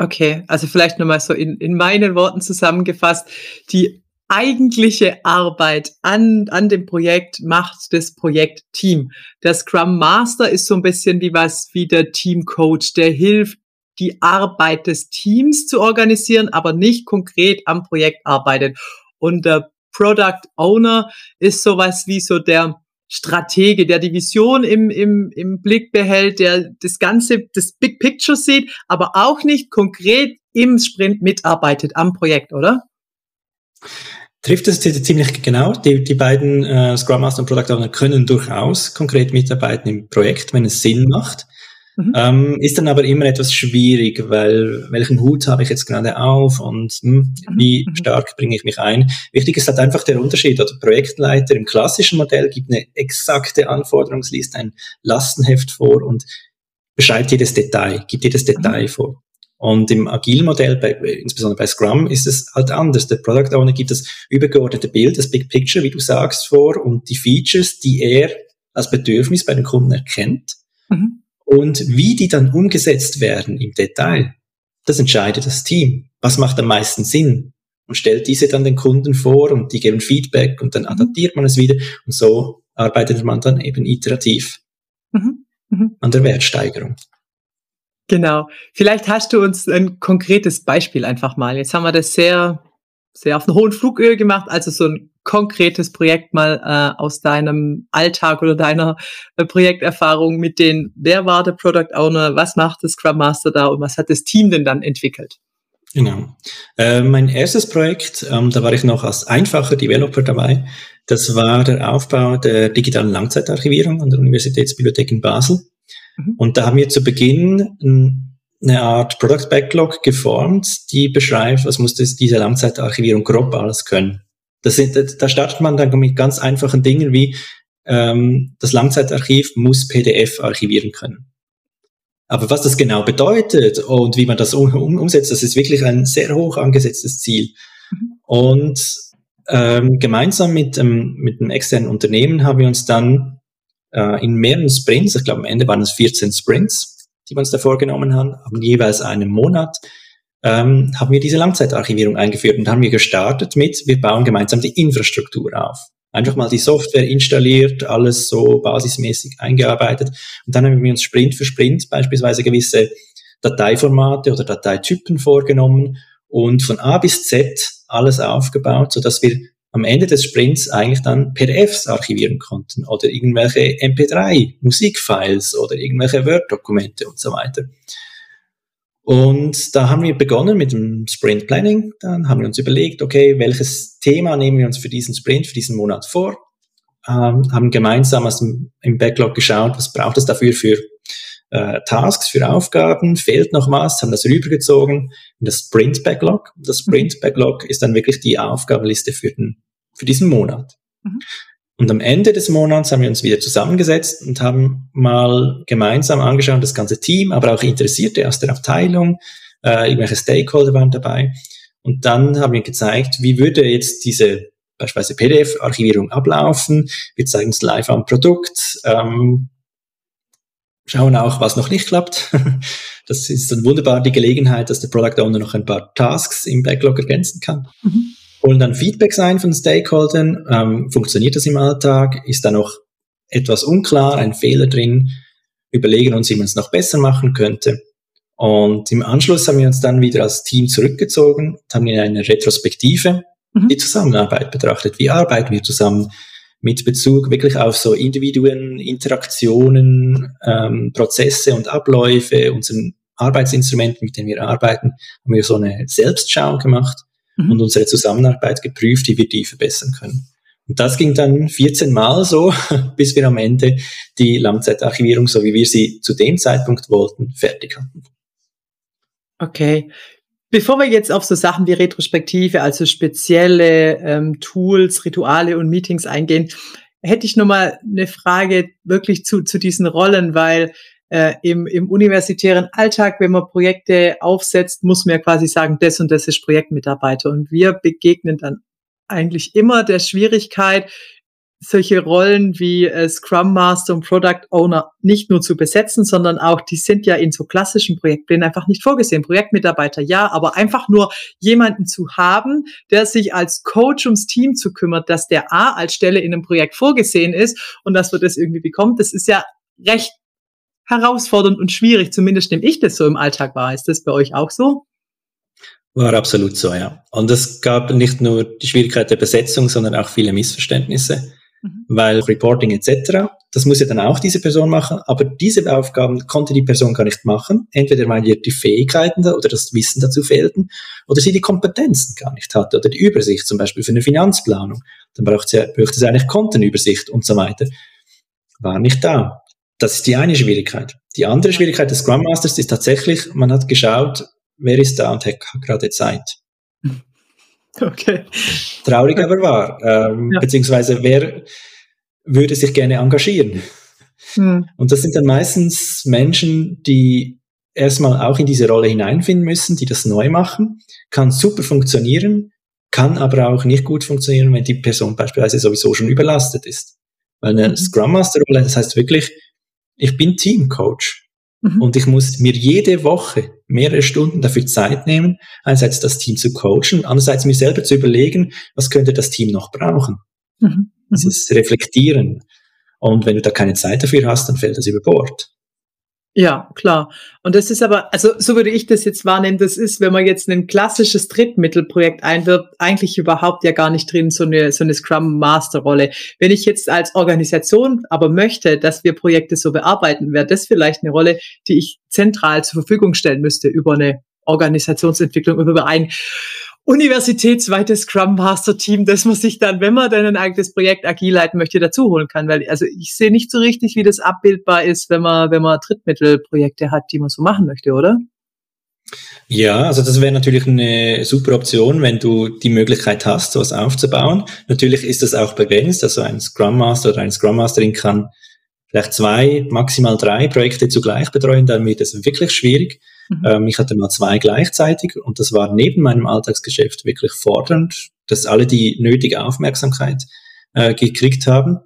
Okay, also vielleicht nochmal so in, in meinen Worten zusammengefasst. Die eigentliche Arbeit an, an dem Projekt macht das Projektteam. Der Scrum Master ist so ein bisschen wie was wie der Teamcoach, der hilft, die Arbeit des Teams zu organisieren, aber nicht konkret am Projekt arbeitet. Und der Product Owner ist sowas wie so der Stratege, der die Vision im, im, im Blick behält, der das Ganze, das Big Picture sieht, aber auch nicht konkret im Sprint mitarbeitet am Projekt, oder? Trifft es ziemlich genau. Die, die beiden äh, Scrum Master und Product Owner können durchaus konkret mitarbeiten im Projekt, wenn es Sinn macht. Mhm. Ähm, ist dann aber immer etwas schwierig, weil welchen Hut habe ich jetzt gerade auf und hm, mhm. wie mhm. stark bringe ich mich ein? Wichtig ist halt einfach der Unterschied. Oder Projektleiter im klassischen Modell gibt eine exakte Anforderungsliste, ein Lastenheft vor und beschreibt jedes Detail, gibt jedes mhm. Detail vor. Und im Agile-Modell, bei, insbesondere bei Scrum, ist es halt anders. Der Product Owner gibt das übergeordnete Bild, das Big Picture, wie du sagst, vor und die Features, die er als Bedürfnis bei den Kunden erkennt. Mhm. Und wie die dann umgesetzt werden im Detail, das entscheidet das Team. Was macht am meisten Sinn? Und stellt diese dann den Kunden vor und die geben Feedback und dann mhm. adaptiert man es wieder. Und so arbeitet man dann eben iterativ mhm. Mhm. an der Wertsteigerung. Genau. Vielleicht hast du uns ein konkretes Beispiel einfach mal. Jetzt haben wir das sehr, sehr auf einen hohen Flughöhe gemacht, also so ein konkretes Projekt mal äh, aus deinem Alltag oder deiner äh, Projekterfahrung mit den, wer war der Product Owner, was macht das Scrum Master da und was hat das Team denn dann entwickelt? Genau. Äh, mein erstes Projekt, ähm, da war ich noch als einfacher Developer dabei. Das war der Aufbau der digitalen Langzeitarchivierung an der Universitätsbibliothek in Basel. Mhm. Und da haben wir zu Beginn ein eine Art Product Backlog geformt, die beschreibt, was muss das, diese Langzeitarchivierung grob alles können. Das sind, da startet man dann mit ganz einfachen Dingen wie ähm, das Langzeitarchiv muss PDF archivieren können. Aber was das genau bedeutet und wie man das um, um, umsetzt, das ist wirklich ein sehr hoch angesetztes Ziel. Mhm. Und ähm, gemeinsam mit, ähm, mit einem externen Unternehmen haben wir uns dann äh, in mehreren Sprints, ich glaube am Ende waren es 14 Sprints, die wir uns da vorgenommen haben, haben jeweils einen Monat, ähm, haben wir diese Langzeitarchivierung eingeführt und haben wir gestartet mit, wir bauen gemeinsam die Infrastruktur auf. Einfach mal die Software installiert, alles so basismäßig eingearbeitet und dann haben wir uns Sprint für Sprint beispielsweise gewisse Dateiformate oder Dateitypen vorgenommen und von A bis Z alles aufgebaut, so dass wir am Ende des Sprints eigentlich dann PDFs archivieren konnten oder irgendwelche MP3 Musikfiles oder irgendwelche Word-Dokumente und so weiter. Und da haben wir begonnen mit dem Sprint Planning. Dann haben wir uns überlegt, okay, welches Thema nehmen wir uns für diesen Sprint, für diesen Monat vor? Ähm, haben gemeinsam aus dem, im Backlog geschaut, was braucht es dafür für äh, Tasks, für Aufgaben, fehlt noch was, haben das rübergezogen in das Sprint Backlog. Das Sprint Backlog ist dann wirklich die Aufgabenliste für, den, für diesen Monat. Mhm. Und am Ende des Monats haben wir uns wieder zusammengesetzt und haben mal gemeinsam angeschaut, das ganze Team, aber auch Interessierte aus der Abteilung, äh, irgendwelche Stakeholder waren dabei. Und dann haben wir gezeigt, wie würde jetzt diese beispielsweise PDF-Archivierung ablaufen. Wir zeigen es live am Produkt, ähm, schauen auch, was noch nicht klappt. Das ist dann wunderbar die Gelegenheit, dass der Product Owner noch ein paar Tasks im Backlog ergänzen kann. Mhm holen dann Feedbacks ein von Stakeholdern. Ähm, funktioniert das im Alltag? Ist da noch etwas unklar, ein Fehler drin? Überlegen uns, wie man es noch besser machen könnte. Und im Anschluss haben wir uns dann wieder als Team zurückgezogen, haben in eine Retrospektive mhm. die Zusammenarbeit betrachtet. Wie arbeiten wir zusammen? Mit Bezug wirklich auf so Individuen, Interaktionen, ähm, Prozesse und Abläufe, unseren Arbeitsinstrumenten, mit denen wir arbeiten, haben wir so eine Selbstschau gemacht mhm. und unsere Zusammenarbeit geprüft, wie wir die verbessern können. Und das ging dann 14 Mal so, bis wir am Ende die Langzeitarchivierung, so wie wir sie zu dem Zeitpunkt wollten, fertig hatten. Okay. Bevor wir jetzt auf so Sachen wie Retrospektive, also spezielle ähm, Tools, Rituale und Meetings eingehen, hätte ich noch mal eine Frage wirklich zu, zu diesen Rollen, weil äh, im, im universitären Alltag, wenn man Projekte aufsetzt, muss man ja quasi sagen, das und das ist Projektmitarbeiter. Und wir begegnen dann eigentlich immer der Schwierigkeit, solche Rollen wie äh, Scrum Master und Product Owner nicht nur zu besetzen, sondern auch, die sind ja in so klassischen Projektplänen einfach nicht vorgesehen. Projektmitarbeiter ja, aber einfach nur jemanden zu haben, der sich als Coach ums Team zu kümmert, dass der A als Stelle in einem Projekt vorgesehen ist und dass wir das irgendwie bekommt, das ist ja recht herausfordernd und schwierig. Zumindest nehme ich das so im Alltag wahr. Ist das bei euch auch so? War absolut so, ja. Und es gab nicht nur die Schwierigkeit der Besetzung, sondern auch viele Missverständnisse, mhm. weil Reporting etc., das muss ja dann auch diese Person machen, aber diese Aufgaben konnte die Person gar nicht machen, entweder weil ihr die Fähigkeiten oder das Wissen dazu fehlten, oder sie die Kompetenzen gar nicht hatte, oder die Übersicht zum Beispiel für eine Finanzplanung. Dann braucht sie, braucht sie eigentlich Kontenübersicht und so weiter. War nicht da. Das ist die eine Schwierigkeit. Die andere Schwierigkeit des Scrum Masters ist tatsächlich, man hat geschaut, wer ist da und hat gerade Zeit. Okay. Traurig aber wahr. Ähm, ja. Beziehungsweise wer würde sich gerne engagieren? Hm. Und das sind dann meistens Menschen, die erstmal auch in diese Rolle hineinfinden müssen, die das neu machen, kann super funktionieren, kann aber auch nicht gut funktionieren, wenn die Person beispielsweise sowieso schon überlastet ist. Weil eine mhm. Scrum Master Rolle, das heißt wirklich, ich bin Teamcoach. Mhm. Und ich muss mir jede Woche mehrere Stunden dafür Zeit nehmen, einerseits das Team zu coachen, andererseits mir selber zu überlegen, was könnte das Team noch brauchen. Mhm. Dieses Reflektieren. Und wenn du da keine Zeit dafür hast, dann fällt das über Bord. Ja, klar. Und das ist aber, also so würde ich das jetzt wahrnehmen, das ist, wenn man jetzt ein klassisches Drittmittelprojekt einwirbt, eigentlich überhaupt ja gar nicht drin, so eine, so eine Scrum Master Rolle. Wenn ich jetzt als Organisation aber möchte, dass wir Projekte so bearbeiten, wäre das vielleicht eine Rolle, die ich zentral zur Verfügung stellen müsste über eine Organisationsentwicklung, über ein universitätsweites Scrum Master Team, das man sich dann, wenn man dann ein eigenes Projekt agil leiten möchte, dazu holen kann. Weil, also ich sehe nicht so richtig, wie das abbildbar ist, wenn man, wenn man Drittmittelprojekte hat, die man so machen möchte, oder? Ja, also das wäre natürlich eine super Option, wenn du die Möglichkeit hast, sowas aufzubauen. Natürlich ist das auch begrenzt, also ein Scrum Master oder eine Scrum Masterin kann vielleicht zwei, maximal drei Projekte zugleich betreuen, dann wird es wirklich schwierig. Mhm. Ähm, ich hatte mal zwei gleichzeitig und das war neben meinem Alltagsgeschäft wirklich fordernd, dass alle die nötige Aufmerksamkeit äh, gekriegt haben.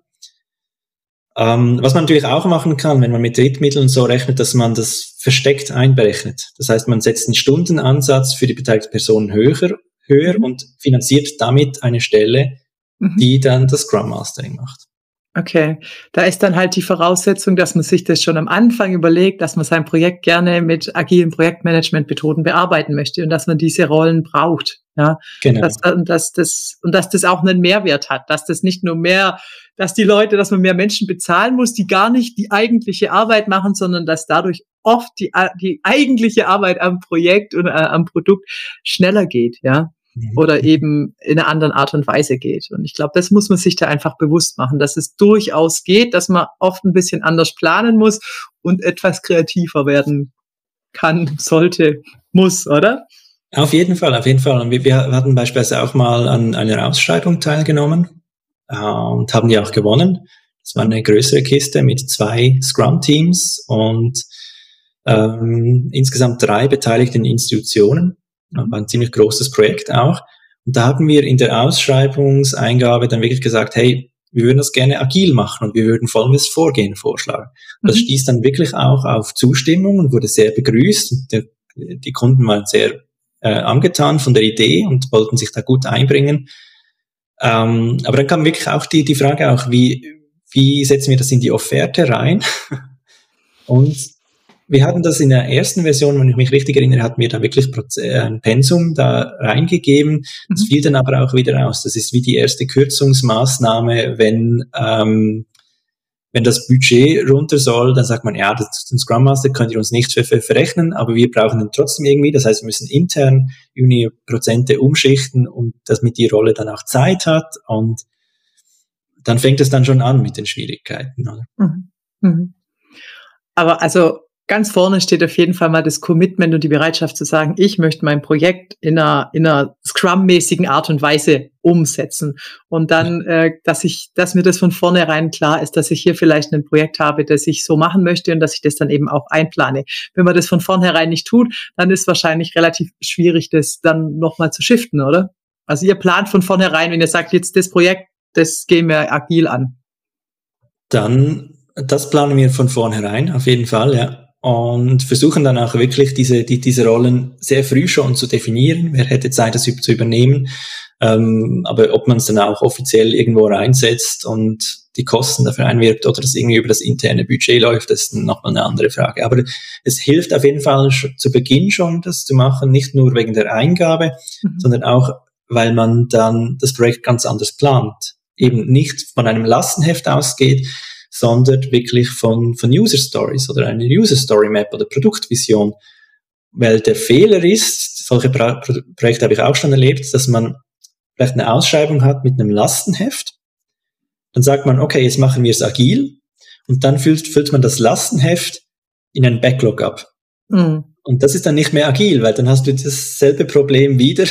Ähm, was man natürlich auch machen kann, wenn man mit Drittmitteln so rechnet, dass man das versteckt einberechnet. Das heißt, man setzt einen Stundenansatz für die beteiligten Personen höher, höher mhm. und finanziert damit eine Stelle, mhm. die dann das Scrum Mastering macht. Okay, da ist dann halt die Voraussetzung, dass man sich das schon am Anfang überlegt, dass man sein Projekt gerne mit agilen Projektmanagementmethoden bearbeiten möchte und dass man diese Rollen braucht. Ja, genau. Dass, und, dass das, und dass das auch einen Mehrwert hat, dass das nicht nur mehr, dass die Leute, dass man mehr Menschen bezahlen muss, die gar nicht die eigentliche Arbeit machen, sondern dass dadurch oft die, die eigentliche Arbeit am Projekt und äh, am Produkt schneller geht. Ja, Mhm. oder eben in einer anderen Art und Weise geht. Und ich glaube, das muss man sich da einfach bewusst machen, dass es durchaus geht, dass man oft ein bisschen anders planen muss und etwas kreativer werden kann, sollte, muss, oder? Auf jeden Fall, auf jeden Fall. Und wir, wir hatten beispielsweise auch mal an einer Ausschreibung teilgenommen äh, und haben die auch gewonnen. Das war eine größere Kiste mit zwei Scrum-Teams und ähm, insgesamt drei beteiligten Institutionen. War ein ziemlich großes Projekt auch. Und da haben wir in der Ausschreibungseingabe dann wirklich gesagt, hey, wir würden das gerne agil machen und wir würden folgendes Vorgehen vorschlagen. Das mhm. stieß dann wirklich auch auf Zustimmung und wurde sehr begrüßt. Der, die Kunden waren sehr äh, angetan von der Idee und wollten sich da gut einbringen. Ähm, aber dann kam wirklich auch die, die Frage auch, wie, wie setzen wir das in die Offerte rein? und wir hatten das in der ersten Version, wenn ich mich richtig erinnere, hatten wir da wirklich äh, ein Pensum da reingegeben. Das mhm. fiel dann aber auch wieder aus. Das ist wie die erste Kürzungsmaßnahme, wenn, ähm, wenn das Budget runter soll, dann sagt man, ja, das, den Scrum Master könnt ihr uns nicht für, für verrechnen, aber wir brauchen den trotzdem irgendwie. Das heißt, wir müssen intern irgendwie Prozente umschichten und damit die Rolle dann auch Zeit hat und dann fängt es dann schon an mit den Schwierigkeiten. Mhm. Mhm. Aber also ganz vorne steht auf jeden Fall mal das Commitment und die Bereitschaft zu sagen, ich möchte mein Projekt in einer, in einer Scrum-mäßigen Art und Weise umsetzen. Und dann, äh, dass ich, dass mir das von vornherein klar ist, dass ich hier vielleicht ein Projekt habe, das ich so machen möchte und dass ich das dann eben auch einplane. Wenn man das von vornherein nicht tut, dann ist wahrscheinlich relativ schwierig, das dann nochmal zu shiften, oder? Also ihr plant von vornherein, wenn ihr sagt, jetzt das Projekt, das gehen wir agil an. Dann, das planen wir von vornherein, auf jeden Fall, ja und versuchen dann auch wirklich diese, die, diese Rollen sehr früh schon zu definieren. Wer hätte Zeit, das zu übernehmen? Ähm, aber ob man es dann auch offiziell irgendwo reinsetzt und die Kosten dafür einwirbt oder das irgendwie über das interne Budget läuft, das ist nochmal eine andere Frage. Aber es hilft auf jeden Fall zu Beginn schon, das zu machen, nicht nur wegen der Eingabe, mhm. sondern auch, weil man dann das Projekt ganz anders plant. Eben nicht von einem Lastenheft ausgeht, sondern wirklich von, von User Stories oder eine User Story Map oder Produktvision. Weil der Fehler ist, solche Pro Projekte habe ich auch schon erlebt, dass man vielleicht eine Ausschreibung hat mit einem Lastenheft. Dann sagt man, okay, jetzt machen wir es agil. Und dann füllt, füllt man das Lastenheft in einen Backlog ab. Mhm. Und das ist dann nicht mehr agil, weil dann hast du dasselbe Problem wieder.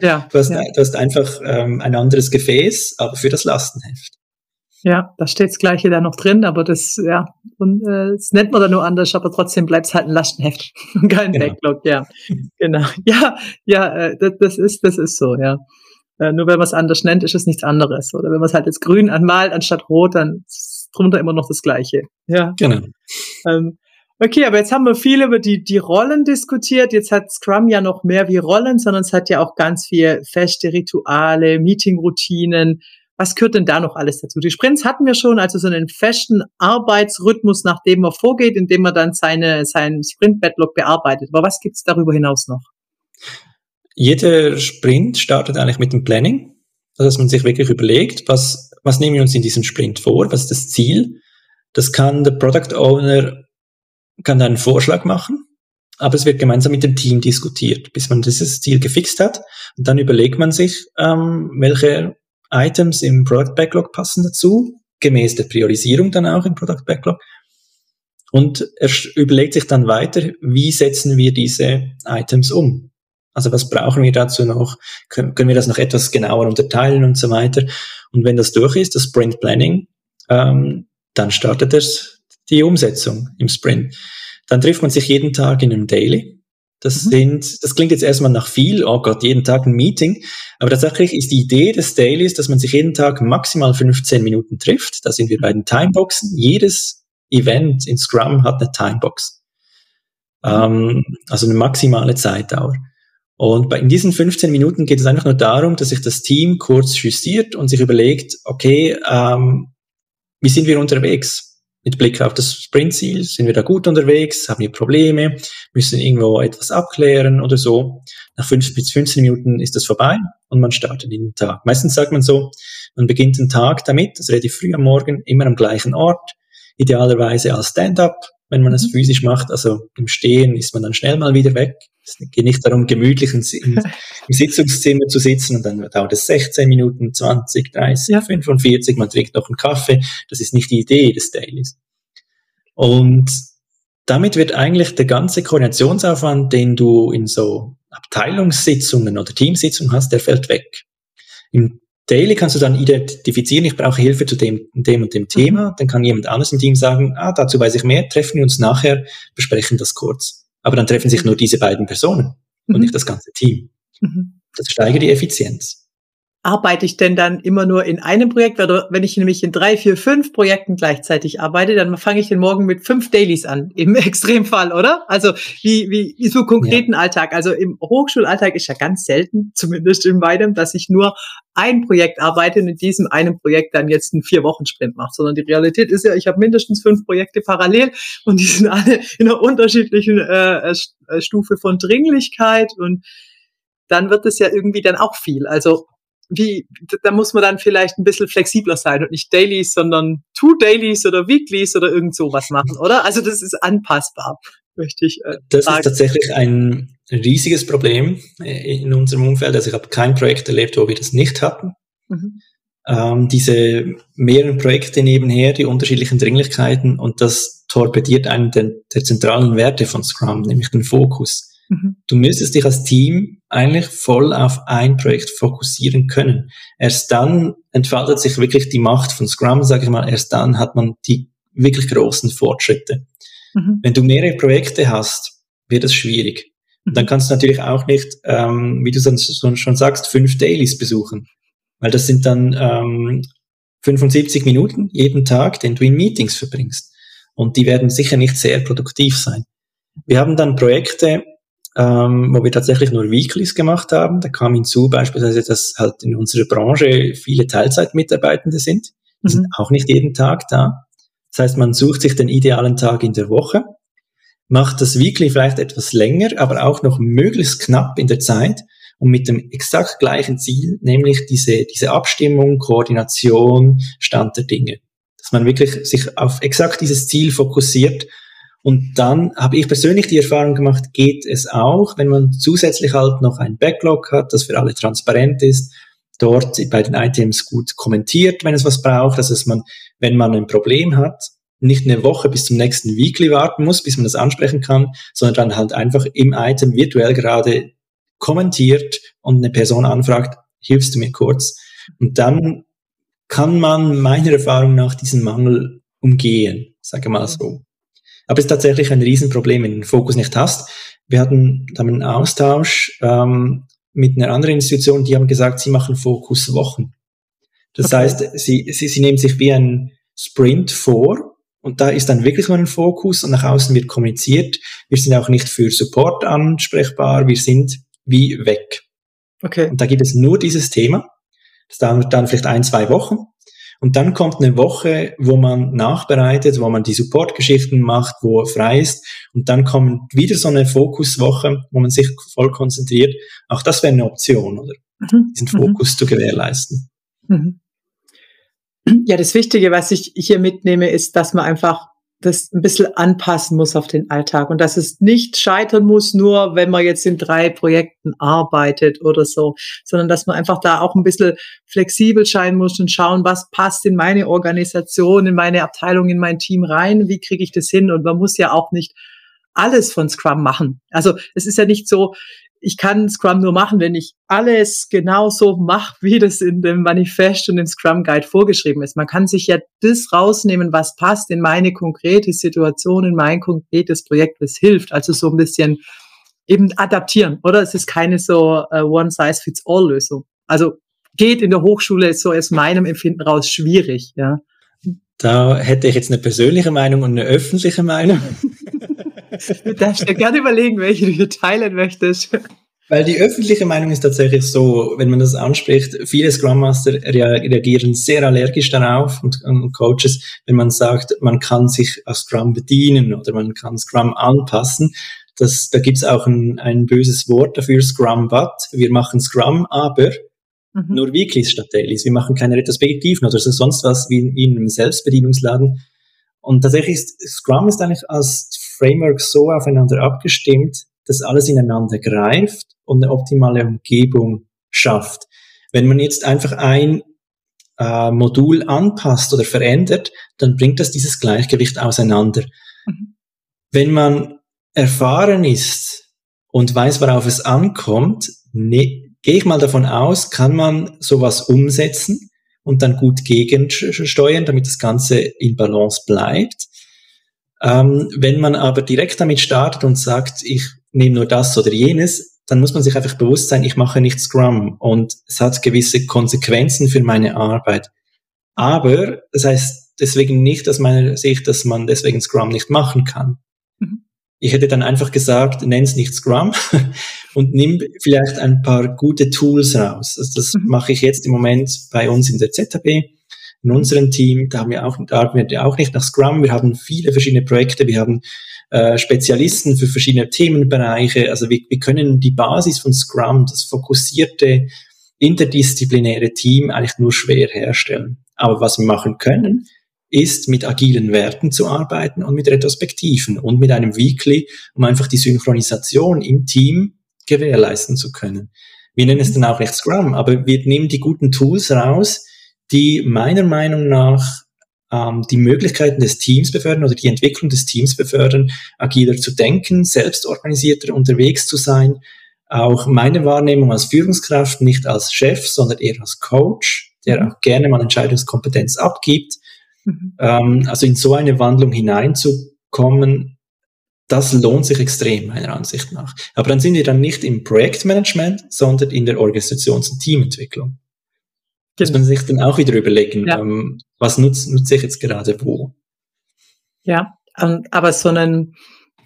Ja, du, hast, ja. du hast einfach ähm, ein anderes Gefäß, aber für das Lastenheft. Ja, da steht das Gleiche da noch drin, aber das, ja, und, äh, das nennt man dann nur anders, aber trotzdem bleibt es halt ein Lastenheft und kein genau. Backlog, ja. genau. Ja, ja, äh, das, das ist, das ist so, ja. Äh, nur wenn man es anders nennt, ist es nichts anderes. Oder wenn man es halt jetzt grün anmalt anstatt rot, dann ist drunter immer noch das Gleiche. Ja. Genau. Ähm, okay, aber jetzt haben wir viel über die, die Rollen diskutiert. Jetzt hat Scrum ja noch mehr wie Rollen, sondern es hat ja auch ganz viel feste Rituale, Meeting-Routinen, was gehört denn da noch alles dazu? Die Sprints hatten wir schon, also so einen festen Arbeitsrhythmus, nach dem man vorgeht, indem man dann seine, seinen Sprint-Backlog bearbeitet. Aber was gibt's darüber hinaus noch? Jeder Sprint startet eigentlich mit dem Planning, also dass man sich wirklich überlegt, was, was nehmen wir uns in diesem Sprint vor, was ist das Ziel. Das kann der Product Owner, kann dann einen Vorschlag machen, aber es wird gemeinsam mit dem Team diskutiert, bis man dieses Ziel gefixt hat. Und dann überlegt man sich, ähm, welche Items im Product Backlog passen dazu, gemäß der Priorisierung dann auch im Product Backlog. und er überlegt sich dann weiter, wie setzen wir diese Items um? Also was brauchen wir dazu noch? Können, wir das noch etwas genauer unterteilen und so weiter? Und wenn das durch ist, das Sprint Planning, ähm, dann startet es die Umsetzung im Sprint. Dann trifft man sich jeden Tag in einem Daily. Das mhm. sind, das klingt jetzt erstmal nach viel, oh Gott, jeden Tag ein Meeting. Aber tatsächlich ist die Idee des Dailies, dass man sich jeden Tag maximal 15 Minuten trifft. Da sind wir bei den Timeboxen. Jedes Event in Scrum hat eine Timebox. Ähm, also eine maximale Zeitdauer. Und bei, in diesen 15 Minuten geht es einfach nur darum, dass sich das Team kurz justiert und sich überlegt, okay, ähm, wie sind wir unterwegs? Mit Blick auf das Sprintziel, sind wir da gut unterwegs? Haben wir Probleme? Müssen irgendwo etwas abklären oder so? Nach 5 bis 15 Minuten ist das vorbei und man startet in den Tag. Meistens sagt man so, man beginnt den Tag damit, also relativ früh am Morgen, immer am gleichen Ort, idealerweise als Stand-up, wenn man es mhm. physisch macht. Also im Stehen ist man dann schnell mal wieder weg. Es geht nicht darum, gemütlich im, im Sitzungszimmer zu sitzen und dann dauert es 16 Minuten, 20, 30, ja. 45, man trinkt noch einen Kaffee. Das ist nicht die Idee des Dailies. Und damit wird eigentlich der ganze Koordinationsaufwand, den du in so Abteilungssitzungen oder Teamsitzungen hast, der fällt weg. Im Daily kannst du dann identifizieren, ich brauche Hilfe zu dem, dem und dem mhm. Thema. Dann kann jemand anderes im Team sagen, ah, dazu weiß ich mehr, treffen wir uns nachher, besprechen das kurz. Aber dann treffen sich nur diese beiden Personen mhm. und nicht das ganze Team. Mhm. Das steigert die Effizienz arbeite ich denn dann immer nur in einem Projekt? Oder wenn ich nämlich in drei, vier, fünf Projekten gleichzeitig arbeite, dann fange ich den Morgen mit fünf Dailies an, im Extremfall, oder? Also wie, wie so konkreten ja. Alltag. Also im Hochschulalltag ist ja ganz selten, zumindest in beidem, dass ich nur ein Projekt arbeite und in diesem einen Projekt dann jetzt einen Vier-Wochen-Sprint mache, sondern die Realität ist ja, ich habe mindestens fünf Projekte parallel und die sind alle in einer unterschiedlichen äh, äh Stufe von Dringlichkeit und dann wird es ja irgendwie dann auch viel. Also wie, da muss man dann vielleicht ein bisschen flexibler sein und nicht Dailies, sondern Two Dailies oder Weeklies oder irgend sowas machen, oder? Also das ist anpassbar, möchte ich äh, Das sagen. ist tatsächlich ein riesiges Problem äh, in unserem Umfeld. Also ich habe kein Projekt erlebt, wo wir das nicht hatten. Mhm. Ähm, diese mehreren Projekte nebenher, die unterschiedlichen Dringlichkeiten und das torpediert einen der, der zentralen Werte von Scrum, nämlich den Fokus. Mhm. Du müsstest dich als Team eigentlich voll auf ein Projekt fokussieren können. Erst dann entfaltet sich wirklich die Macht von Scrum, sage ich mal, erst dann hat man die wirklich großen Fortschritte. Mhm. Wenn du mehrere Projekte hast, wird es schwierig. Und dann mhm. kannst du natürlich auch nicht, ähm, wie du schon sagst, fünf Dailies besuchen. Weil das sind dann ähm, 75 Minuten jeden Tag, den du in Meetings verbringst. Und die werden sicher nicht sehr produktiv sein. Wir haben dann Projekte, ähm, wo wir tatsächlich nur Weeklies gemacht haben. Da kam hinzu beispielsweise, dass halt in unserer Branche viele Teilzeitmitarbeitende sind. Die mhm. sind auch nicht jeden Tag da. Das heißt, man sucht sich den idealen Tag in der Woche, macht das Weekly vielleicht etwas länger, aber auch noch möglichst knapp in der Zeit und mit dem exakt gleichen Ziel, nämlich diese, diese Abstimmung, Koordination, Stand der Dinge. Dass man wirklich sich auf exakt dieses Ziel fokussiert und dann habe ich persönlich die Erfahrung gemacht, geht es auch, wenn man zusätzlich halt noch ein Backlog hat, das für alle transparent ist, dort bei den Items gut kommentiert, wenn es was braucht, dass man, wenn man ein Problem hat, nicht eine Woche bis zum nächsten Weekly warten muss, bis man das ansprechen kann, sondern dann halt einfach im Item virtuell gerade kommentiert und eine Person anfragt, hilfst du mir kurz? Und dann kann man meiner Erfahrung nach diesen Mangel umgehen, sage mal so. Aber es ist tatsächlich ein Riesenproblem, wenn du den Fokus nicht hast. Wir hatten da einen Austausch ähm, mit einer anderen Institution, die haben gesagt, sie machen Fokuswochen. Das okay. heißt, sie, sie, sie nehmen sich wie ein Sprint vor und da ist dann wirklich nur ein Fokus und nach außen wird kommuniziert. Wir sind auch nicht für Support ansprechbar, wir sind wie weg. Okay. Und da gibt es nur dieses Thema. Das dauert dann vielleicht ein, zwei Wochen. Und dann kommt eine Woche, wo man nachbereitet, wo man die Supportgeschichten macht, wo frei ist. Und dann kommt wieder so eine Fokuswoche, wo man sich voll konzentriert. Auch das wäre eine Option, oder? Mhm. Diesen mhm. Fokus mhm. zu gewährleisten. Mhm. Ja, das Wichtige, was ich hier mitnehme, ist, dass man einfach das ein bisschen anpassen muss auf den Alltag und dass es nicht scheitern muss, nur wenn man jetzt in drei Projekten arbeitet oder so, sondern dass man einfach da auch ein bisschen flexibel sein muss und schauen, was passt in meine Organisation, in meine Abteilung, in mein Team rein, wie kriege ich das hin und man muss ja auch nicht alles von Scrum machen. Also es ist ja nicht so, ich kann Scrum nur machen, wenn ich alles genauso mache, wie das in dem Manifest und im Scrum Guide vorgeschrieben ist. Man kann sich ja das rausnehmen, was passt in meine konkrete Situation, in mein konkretes Projekt, was hilft. Also so ein bisschen eben adaptieren, oder? Es ist keine so uh, One-Size-Fits-All-Lösung. Also geht in der Hochschule so aus meinem Empfinden raus schwierig, ja. Da hätte ich jetzt eine persönliche Meinung und eine öffentliche Meinung. Du darfst dir gerne überlegen, welche du teilen möchtest. Weil die öffentliche Meinung ist tatsächlich so, wenn man das anspricht, viele Scrum Master reagieren sehr allergisch darauf und, und, Coaches, wenn man sagt, man kann sich auf Scrum bedienen oder man kann Scrum anpassen. Das, da gibt's auch ein, ein böses Wort dafür, Scrum But. Wir machen Scrum, aber mhm. nur Weeklies statt Dailies. Wir machen keine Retrospektiven oder sonst was wie, wie in einem Selbstbedienungsladen. Und tatsächlich ist Scrum ist eigentlich als Framework so aufeinander abgestimmt, dass alles ineinander greift und eine optimale Umgebung schafft. Wenn man jetzt einfach ein äh, Modul anpasst oder verändert, dann bringt das dieses Gleichgewicht auseinander. Mhm. Wenn man erfahren ist und weiß, worauf es ankommt, ne, gehe ich mal davon aus, kann man sowas umsetzen und dann gut gegensteuern, damit das Ganze in Balance bleibt. Ähm, wenn man aber direkt damit startet und sagt, ich nehme nur das oder jenes, dann muss man sich einfach bewusst sein, ich mache nicht Scrum und es hat gewisse Konsequenzen für meine Arbeit. Aber das heißt deswegen nicht aus meiner Sicht, dass man deswegen Scrum nicht machen kann. Mhm. Ich hätte dann einfach gesagt, nenn's nicht Scrum und nimm vielleicht ein paar gute Tools raus. Also das mhm. mache ich jetzt im Moment bei uns in der ZHB in unserem Team, da haben wir auch, da arbeiten wir auch nicht nach Scrum. Wir haben viele verschiedene Projekte. Wir haben äh, Spezialisten für verschiedene Themenbereiche. Also wir, wir können die Basis von Scrum, das fokussierte, interdisziplinäre Team eigentlich nur schwer herstellen. Aber was wir machen können, ist mit agilen Werten zu arbeiten und mit Retrospektiven und mit einem Weekly, um einfach die Synchronisation im Team gewährleisten zu können. Wir nennen es dann auch nicht Scrum, aber wir nehmen die guten Tools raus, die meiner Meinung nach ähm, die Möglichkeiten des Teams befördern oder die Entwicklung des Teams befördern, agiler zu denken, selbstorganisierter unterwegs zu sein. Auch meine Wahrnehmung als Führungskraft, nicht als Chef, sondern eher als Coach, der mhm. auch gerne mal Entscheidungskompetenz abgibt. Mhm. Ähm, also in so eine Wandlung hineinzukommen, das lohnt sich extrem, meiner Ansicht nach. Aber dann sind wir dann nicht im Projektmanagement, sondern in der Organisations- und Teamentwicklung. Muss man sich dann auch wieder überlegen, ja. ähm, was nutze, nutze ich jetzt gerade wo. Ja, ähm, aber so ein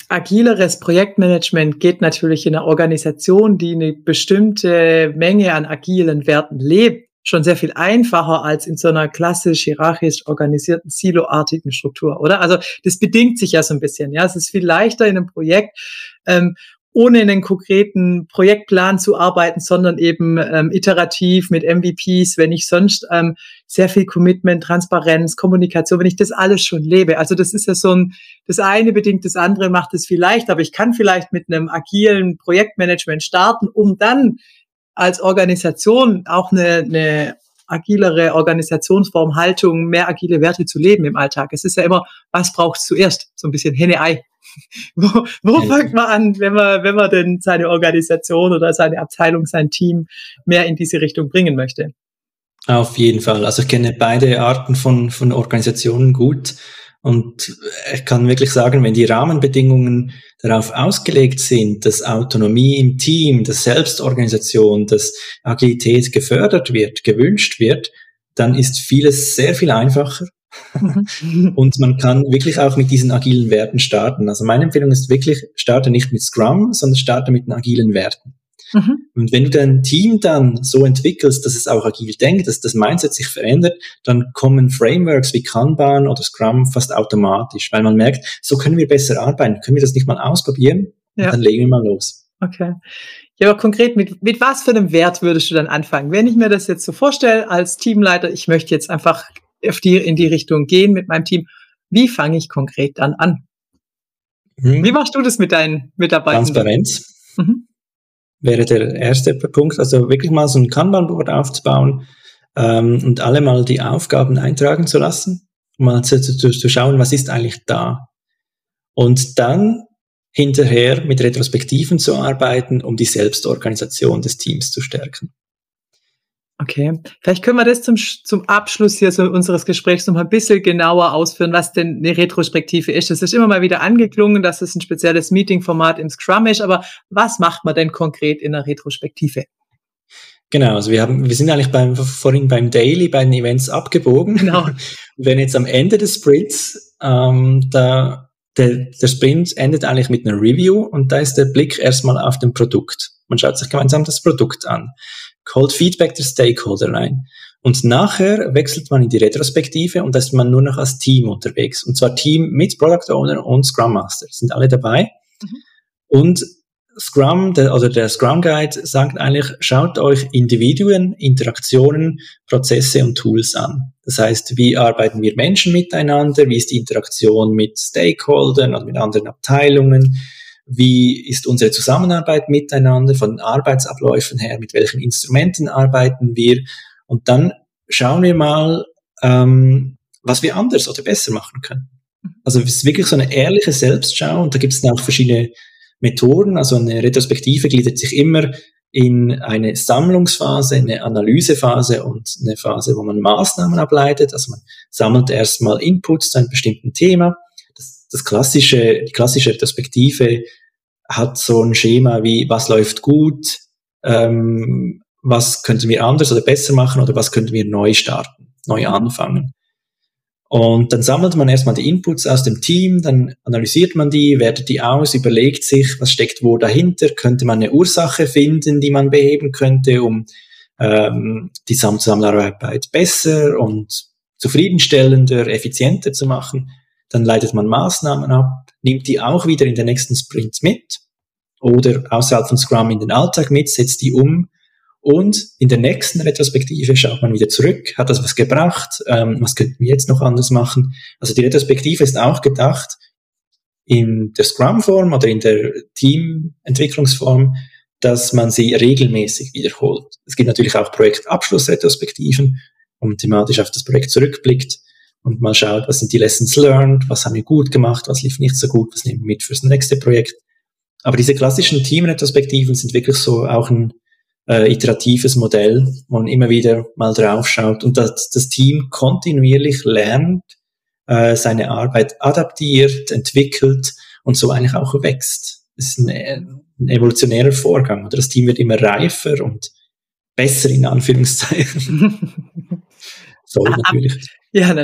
agileres Projektmanagement geht natürlich in einer Organisation, die eine bestimmte Menge an agilen Werten lebt, schon sehr viel einfacher als in so einer klassisch hierarchisch organisierten, siloartigen Struktur, oder? Also das bedingt sich ja so ein bisschen. Ja, es ist viel leichter in einem Projekt, ähm, ohne einen konkreten Projektplan zu arbeiten, sondern eben ähm, iterativ mit MVPs, wenn ich sonst ähm, sehr viel Commitment, Transparenz, Kommunikation, wenn ich das alles schon lebe. Also das ist ja so ein, das eine bedingt das andere, macht es viel leichter, aber ich kann vielleicht mit einem agilen Projektmanagement starten, um dann als Organisation auch eine, eine agilere Organisationsform, Haltung, mehr agile Werte zu leben im Alltag. Es ist ja immer, was braucht zuerst? So ein bisschen Henne-Ei. wo, wo fängt man an, wenn man, wenn man denn seine Organisation oder seine Abteilung, sein Team mehr in diese Richtung bringen möchte? Auf jeden Fall. Also ich kenne beide Arten von, von Organisationen gut. Und ich kann wirklich sagen, wenn die Rahmenbedingungen darauf ausgelegt sind, dass Autonomie im Team, dass Selbstorganisation, dass Agilität gefördert wird, gewünscht wird, dann ist vieles sehr viel einfacher. und man kann wirklich auch mit diesen agilen Werten starten. Also meine Empfehlung ist wirklich, starte nicht mit Scrum, sondern starte mit den agilen Werten. Mhm. Und wenn du dein Team dann so entwickelst, dass es auch agil denkt, dass das Mindset sich verändert, dann kommen Frameworks wie Kanban oder Scrum fast automatisch, weil man merkt, so können wir besser arbeiten. Können wir das nicht mal ausprobieren? Ja. dann legen wir mal los. Okay. Ja, aber konkret, mit, mit was für einem Wert würdest du dann anfangen? Wenn ich mir das jetzt so vorstelle als Teamleiter, ich möchte jetzt einfach auf die, in die Richtung gehen mit meinem Team. Wie fange ich konkret dann an? Mhm. Wie machst du das mit deinen Mitarbeitern? Transparenz mhm. wäre der erste Punkt. Also wirklich mal so ein Kanban-Board aufzubauen ähm, und alle mal die Aufgaben eintragen zu lassen, mal zu, zu, zu schauen, was ist eigentlich da. Und dann hinterher mit Retrospektiven zu arbeiten, um die Selbstorganisation des Teams zu stärken. Okay, vielleicht können wir das zum, zum Abschluss hier so unseres Gesprächs noch mal ein bisschen genauer ausführen, was denn eine Retrospektive ist. Es ist immer mal wieder angeklungen, dass es ein spezielles Meeting-Format im Scrum ist, aber was macht man denn konkret in einer Retrospektive? Genau, also wir haben, wir sind eigentlich beim, vorhin beim Daily, bei den Events abgebogen. Genau. Wenn jetzt am Ende des Sprints, ähm, da, der, der Sprint endet eigentlich mit einer Review und da ist der Blick erstmal auf dem Produkt. Man schaut sich gemeinsam das Produkt an holt Feedback der Stakeholder rein. Und nachher wechselt man in die Retrospektive und da ist man nur noch als Team unterwegs. Und zwar Team mit Product Owner und Scrum Master. Sind alle dabei. Mhm. Und Scrum, der, oder der Scrum Guide sagt eigentlich, schaut euch Individuen, Interaktionen, Prozesse und Tools an. Das heißt, wie arbeiten wir Menschen miteinander? Wie ist die Interaktion mit Stakeholdern oder mit anderen Abteilungen? Wie ist unsere Zusammenarbeit miteinander von den Arbeitsabläufen her, mit welchen Instrumenten arbeiten wir und dann schauen wir mal, ähm, was wir anders oder besser machen können. Also es ist wirklich so eine ehrliche Selbstschau und da gibt es auch verschiedene Methoden. Also eine Retrospektive gliedert sich immer in eine Sammlungsphase, eine Analysephase und eine Phase, wo man Maßnahmen ableitet. Also man sammelt erstmal Inputs zu einem bestimmten Thema. Das, das klassische, die klassische Retrospektive hat so ein Schema wie, was läuft gut, ähm, was könnten wir anders oder besser machen oder was könnten wir neu starten, neu anfangen. Und dann sammelt man erstmal die Inputs aus dem Team, dann analysiert man die, wertet die aus, überlegt sich, was steckt wo dahinter, könnte man eine Ursache finden, die man beheben könnte, um ähm, die Zusammenarbeit besser und zufriedenstellender, effizienter zu machen. Dann leitet man Maßnahmen ab, nimmt die auch wieder in den nächsten Sprint mit oder außerhalb von Scrum in den Alltag mit, setzt die um und in der nächsten Retrospektive schaut man wieder zurück, hat das was gebracht, ähm, was könnten wir jetzt noch anders machen. Also die Retrospektive ist auch gedacht in der Scrum-Form oder in der Teamentwicklungsform, dass man sie regelmäßig wiederholt. Es gibt natürlich auch Projektabschlussretrospektiven, wo man thematisch auf das Projekt zurückblickt und mal schaut, was sind die Lessons learned, was haben wir gut gemacht, was lief nicht so gut, was nehmen wir mit fürs nächste Projekt. Aber diese klassischen Teamretrospektiven sind wirklich so auch ein äh, iteratives Modell, wo man immer wieder mal drauf schaut und das, das Team kontinuierlich lernt, äh, seine Arbeit adaptiert, entwickelt und so eigentlich auch wächst. Das ist ein, ein evolutionärer Vorgang. Oder das Team wird immer reifer und besser in Anführungszeichen. Soll natürlich. Ja,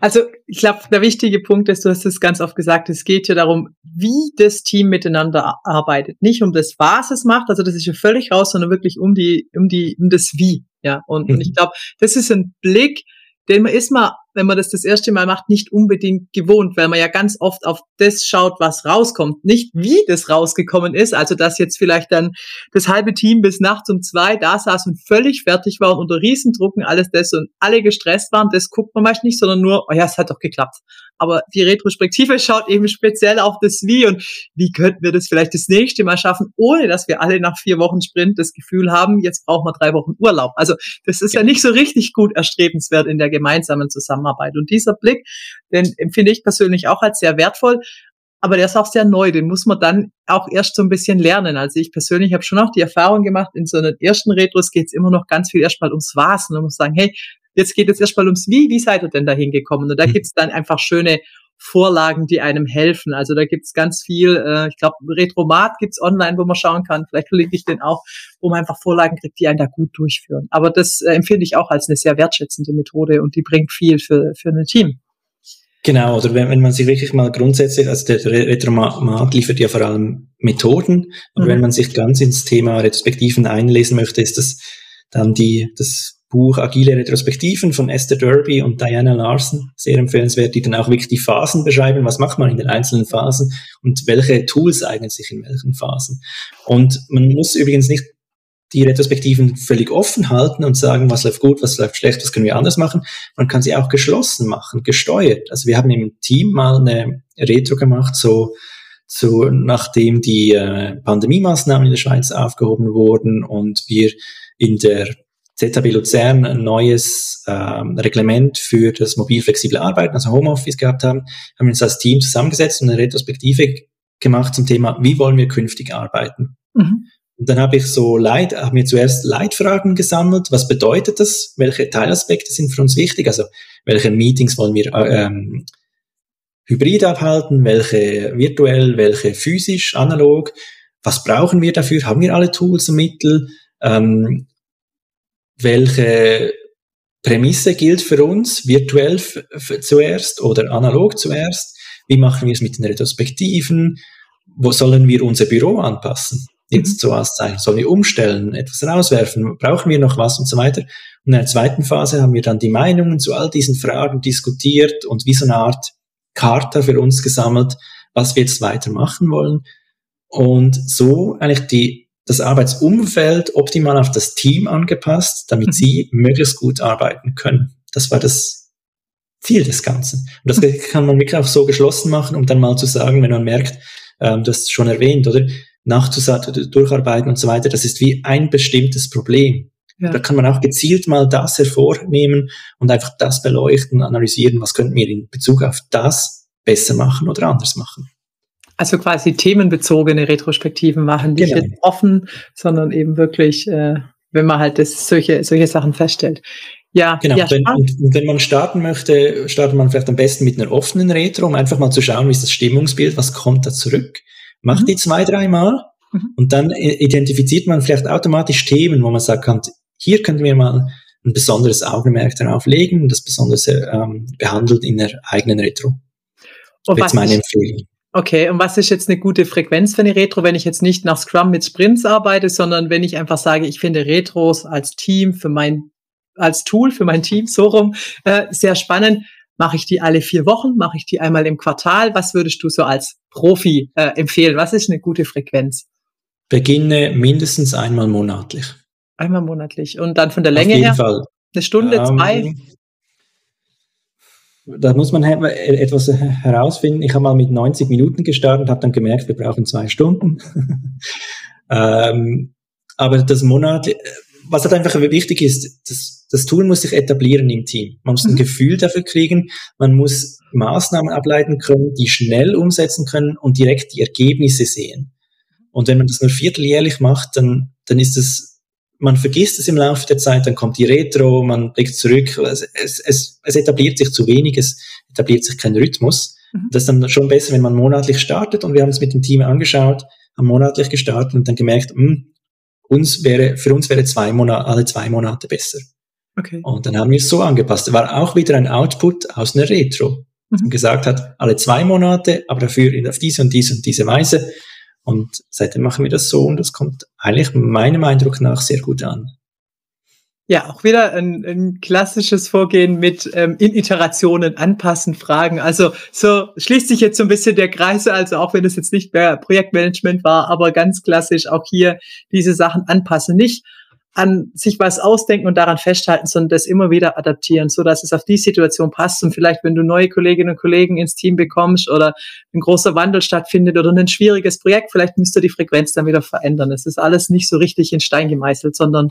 also ich glaube, der wichtige Punkt ist, du hast es ganz oft gesagt, es geht ja darum, wie das Team miteinander arbeitet. Nicht um das, was es macht, also das ist ja völlig raus, sondern wirklich um die, um die, um das Wie. Ja, und, mhm. und ich glaube, das ist ein Blick, den man ist mal wenn man das das erste Mal macht, nicht unbedingt gewohnt, weil man ja ganz oft auf das schaut, was rauskommt, nicht wie das rausgekommen ist. Also dass jetzt vielleicht dann das halbe Team bis nachts um zwei da saß und völlig fertig war und unter Riesendrucken alles das und alle gestresst waren, das guckt man meist nicht, sondern nur, oh ja, es hat doch geklappt. Aber die Retrospektive schaut eben speziell auf das Wie und wie könnten wir das vielleicht das nächste Mal schaffen, ohne dass wir alle nach vier Wochen Sprint das Gefühl haben, jetzt brauchen wir drei Wochen Urlaub. Also das ist ja nicht so richtig gut erstrebenswert in der gemeinsamen Zusammenarbeit. Zusammenarbeit. Und dieser Blick, den empfinde ich persönlich auch als sehr wertvoll. Aber der ist auch sehr neu, den muss man dann auch erst so ein bisschen lernen. Also ich persönlich habe schon auch die Erfahrung gemacht, in so einen ersten Retros geht es immer noch ganz viel erstmal ums Was. Und man muss sagen, hey, jetzt geht es erstmal ums Wie, wie seid ihr denn da hingekommen? Und da mhm. gibt es dann einfach schöne Vorlagen, die einem helfen. Also da gibt's ganz viel, äh, ich glaube, Retromat gibt's online, wo man schauen kann, vielleicht verlinke ich den auch, wo man einfach Vorlagen kriegt, die einen da gut durchführen. Aber das äh, empfinde ich auch als eine sehr wertschätzende Methode und die bringt viel für, für ein Team. Genau, oder wenn, wenn man sich wirklich mal grundsätzlich, also der Retromat liefert ja vor allem Methoden, aber mhm. wenn man sich ganz ins Thema Retrospektiven einlesen möchte, ist das dann die, das Buch Agile Retrospektiven von Esther Derby und Diana Larson, sehr empfehlenswert, die dann auch wirklich die Phasen beschreiben, was macht man in den einzelnen Phasen und welche Tools eignen sich in welchen Phasen. Und man muss übrigens nicht die Retrospektiven völlig offen halten und sagen, was läuft gut, was läuft schlecht, was können wir anders machen. Man kann sie auch geschlossen machen, gesteuert. Also wir haben im Team mal eine Retro gemacht, so, so nachdem die äh, Pandemie-Maßnahmen in der Schweiz aufgehoben wurden und wir in der ZHB Luzern ein neues ähm, Reglement für das mobil flexible Arbeiten, also Homeoffice gehabt haben, haben wir uns als Team zusammengesetzt und eine Retrospektive gemacht zum Thema, wie wollen wir künftig arbeiten. Mhm. Und dann habe ich so Leit, haben wir zuerst Leitfragen gesammelt. Was bedeutet das? Welche Teilaspekte sind für uns wichtig? Also welche Meetings wollen wir ähm, hybrid abhalten? Welche virtuell? Welche physisch? Analog? Was brauchen wir dafür? Haben wir alle Tools und Mittel? Ähm, welche Prämisse gilt für uns? Virtuell zuerst oder analog zuerst? Wie machen wir es mit den Retrospektiven? Wo sollen wir unser Büro anpassen? jetzt mhm. so auszeichnen? Sollen wir umstellen, etwas rauswerfen? Brauchen wir noch was und so weiter? Und in der zweiten Phase haben wir dann die Meinungen zu all diesen Fragen diskutiert und wie so eine Art Charta für uns gesammelt, was wir jetzt weitermachen wollen. Und so eigentlich die, das Arbeitsumfeld optimal auf das Team angepasst, damit mhm. sie möglichst gut arbeiten können. Das war das Ziel des Ganzen. Und das mhm. kann man wirklich auch so geschlossen machen, um dann mal zu sagen, wenn man merkt, ähm, du hast es schon erwähnt, oder? nachzusatteln, durcharbeiten und so weiter, das ist wie ein bestimmtes Problem. Ja. Da kann man auch gezielt mal das hervornehmen und einfach das beleuchten, analysieren, was könnten wir in Bezug auf das besser machen oder anders machen. Also quasi themenbezogene Retrospektiven machen, nicht genau. jetzt offen, sondern eben wirklich, äh, wenn man halt das, solche, solche Sachen feststellt. Ja, genau. Ja, wenn, und wenn man starten möchte, startet man vielleicht am besten mit einer offenen Retro, um einfach mal zu schauen, wie ist das Stimmungsbild, was kommt da zurück. Macht mhm. die zwei, dreimal mhm. und dann identifiziert man vielleicht automatisch Themen, wo man sagt, kann, hier könnten wir mal ein besonderes Augenmerk darauf legen und das Besondere ähm, behandelt in der eigenen Retro. Das ist meine Empfehlung. Okay, und was ist jetzt eine gute Frequenz für eine Retro, wenn ich jetzt nicht nach Scrum mit Sprints arbeite, sondern wenn ich einfach sage, ich finde Retros als Team für mein, als Tool für mein Team so rum äh, sehr spannend. Mache ich die alle vier Wochen? Mache ich die einmal im Quartal? Was würdest du so als Profi äh, empfehlen? Was ist eine gute Frequenz? Beginne mindestens einmal monatlich. Einmal monatlich. Und dann von der Länge Auf jeden her? Fall. Eine Stunde, ähm, zwei? Da muss man etwas herausfinden. Ich habe mal mit 90 Minuten gestartet, habe dann gemerkt, wir brauchen zwei Stunden. ähm, aber das Monat, was halt einfach wichtig ist, das, das Tool muss sich etablieren im Team. Man muss ein mhm. Gefühl dafür kriegen, man muss Maßnahmen ableiten können, die schnell umsetzen können und direkt die Ergebnisse sehen. Und wenn man das nur vierteljährlich macht, dann, dann ist es, man vergisst es im Laufe der Zeit, dann kommt die Retro, man blickt zurück, es, es, es etabliert sich zu wenig, es etabliert sich kein Rhythmus. Mhm. Das ist dann schon besser, wenn man monatlich startet und wir haben es mit dem Team angeschaut, haben monatlich gestartet und dann gemerkt, mh, hm, uns wäre, für uns wäre zwei Monate, alle zwei Monate besser. Okay. Und dann haben wir es so angepasst. War auch wieder ein Output aus einer Retro. Mhm. gesagt hat, alle zwei Monate, aber dafür auf diese und diese und diese Weise. Und seitdem machen wir das so und das kommt eigentlich meinem Eindruck nach sehr gut an. Ja, auch wieder ein, ein klassisches Vorgehen mit ähm, in Iterationen anpassen, Fragen. Also so schließt sich jetzt so ein bisschen der Kreis, also auch wenn es jetzt nicht mehr Projektmanagement war, aber ganz klassisch auch hier diese Sachen anpassen. Nicht an sich was ausdenken und daran festhalten, sondern das immer wieder adaptieren, so dass es auf die Situation passt. Und vielleicht, wenn du neue Kolleginnen und Kollegen ins Team bekommst oder ein großer Wandel stattfindet oder ein schwieriges Projekt, vielleicht müsst ihr die Frequenz dann wieder verändern. Es ist alles nicht so richtig in Stein gemeißelt, sondern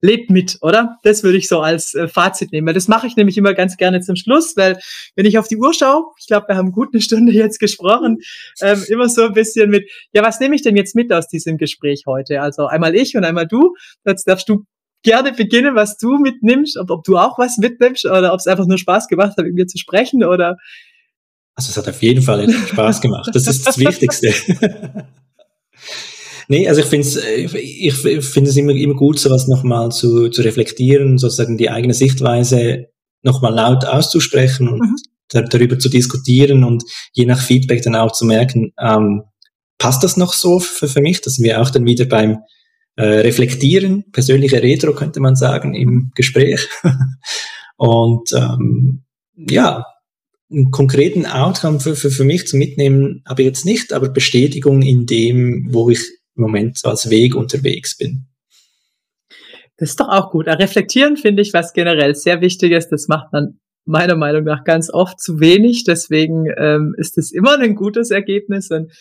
lebt mit, oder? Das würde ich so als äh, Fazit nehmen. Weil das mache ich nämlich immer ganz gerne zum Schluss, weil wenn ich auf die Uhr schaue, ich glaube, wir haben gut eine Stunde jetzt gesprochen, ähm, immer so ein bisschen mit, ja, was nehme ich denn jetzt mit aus diesem Gespräch heute? Also einmal ich und einmal du. Jetzt darfst du gerne beginnen, was du mitnimmst, ob, ob du auch was mitnimmst oder ob es einfach nur Spaß gemacht hat, mit mir zu sprechen oder. Also es hat auf jeden Fall Spaß gemacht. Das ist das Wichtigste. Nee, also ich finde es äh, ich finde es immer, immer gut, sowas nochmal zu, zu reflektieren, sozusagen die eigene Sichtweise nochmal laut auszusprechen und mhm. darüber zu diskutieren und je nach Feedback dann auch zu merken, ähm, passt das noch so für, für mich? Da sind wir auch dann wieder beim äh, Reflektieren, persönliche Retro könnte man sagen, im Gespräch. und ähm, ja, einen konkreten Outcome für, für, für mich zu mitnehmen habe ich jetzt nicht, aber Bestätigung in dem, wo ich im Moment so als Weg unterwegs bin. Das ist doch auch gut. Reflektieren finde ich was generell sehr wichtig ist. Das macht man meiner Meinung nach ganz oft zu wenig. Deswegen ähm, ist es immer ein gutes Ergebnis. Und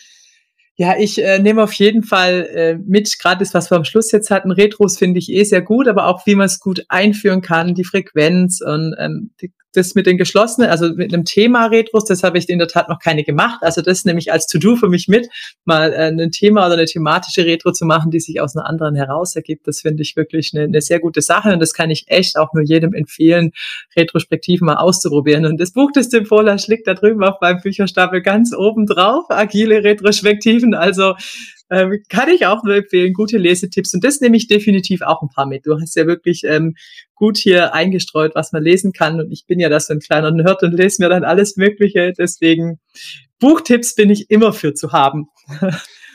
ja, ich äh, nehme auf jeden Fall äh, mit, gerade das, was wir am Schluss jetzt hatten, Retros finde ich eh sehr gut, aber auch wie man es gut einführen kann, die Frequenz und ähm, die, das mit den geschlossenen, also mit einem Thema Retros, das habe ich in der Tat noch keine gemacht. Also das nehme ich als To-Do für mich mit, mal äh, ein Thema oder eine thematische Retro zu machen, die sich aus einer anderen heraus ergibt. Das finde ich wirklich eine, eine sehr gute Sache und das kann ich echt auch nur jedem empfehlen, Retrospektiven mal auszuprobieren. Und das Buch des Tim Vorlasch liegt da drüben auf meinem Bücherstapel ganz oben drauf, agile Retrospektiven. Also ähm, kann ich auch nur empfehlen, gute Lesetipps. Und das nehme ich definitiv auch ein paar mit. Du hast ja wirklich ähm, gut hier eingestreut, was man lesen kann. Und ich bin ja das so ein kleiner Nerd und lese mir dann alles Mögliche. Deswegen Buchtipps bin ich immer für zu haben.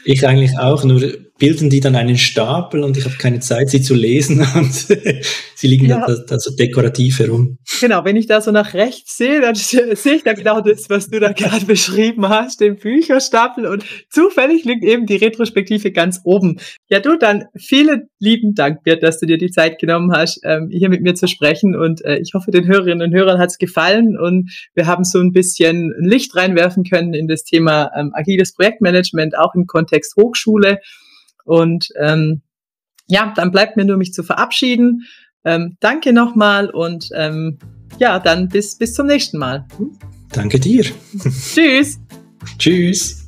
Ich eigentlich auch, nur bilden die dann einen Stapel und ich habe keine Zeit, sie zu lesen und sie liegen ja. da, da, so dekorativ herum. Genau, wenn ich da so nach rechts sehe, dann sehe ich da genau das, was du da gerade beschrieben hast, den Bücherstapel und zufällig liegt eben die Retrospektive ganz oben. Ja, du, dann vielen lieben Dank, Bert, dass du dir die Zeit genommen hast, ähm, hier mit mir zu sprechen und äh, ich hoffe, den Hörerinnen und Hörern hat es gefallen und wir haben so ein bisschen Licht reinwerfen können in das Thema ähm, agiles Projektmanagement, auch im Kontext Hochschule. Und ähm, ja, dann bleibt mir nur mich zu verabschieden. Ähm, danke nochmal und ähm, ja, dann bis, bis zum nächsten Mal. Danke dir. Tschüss. Tschüss.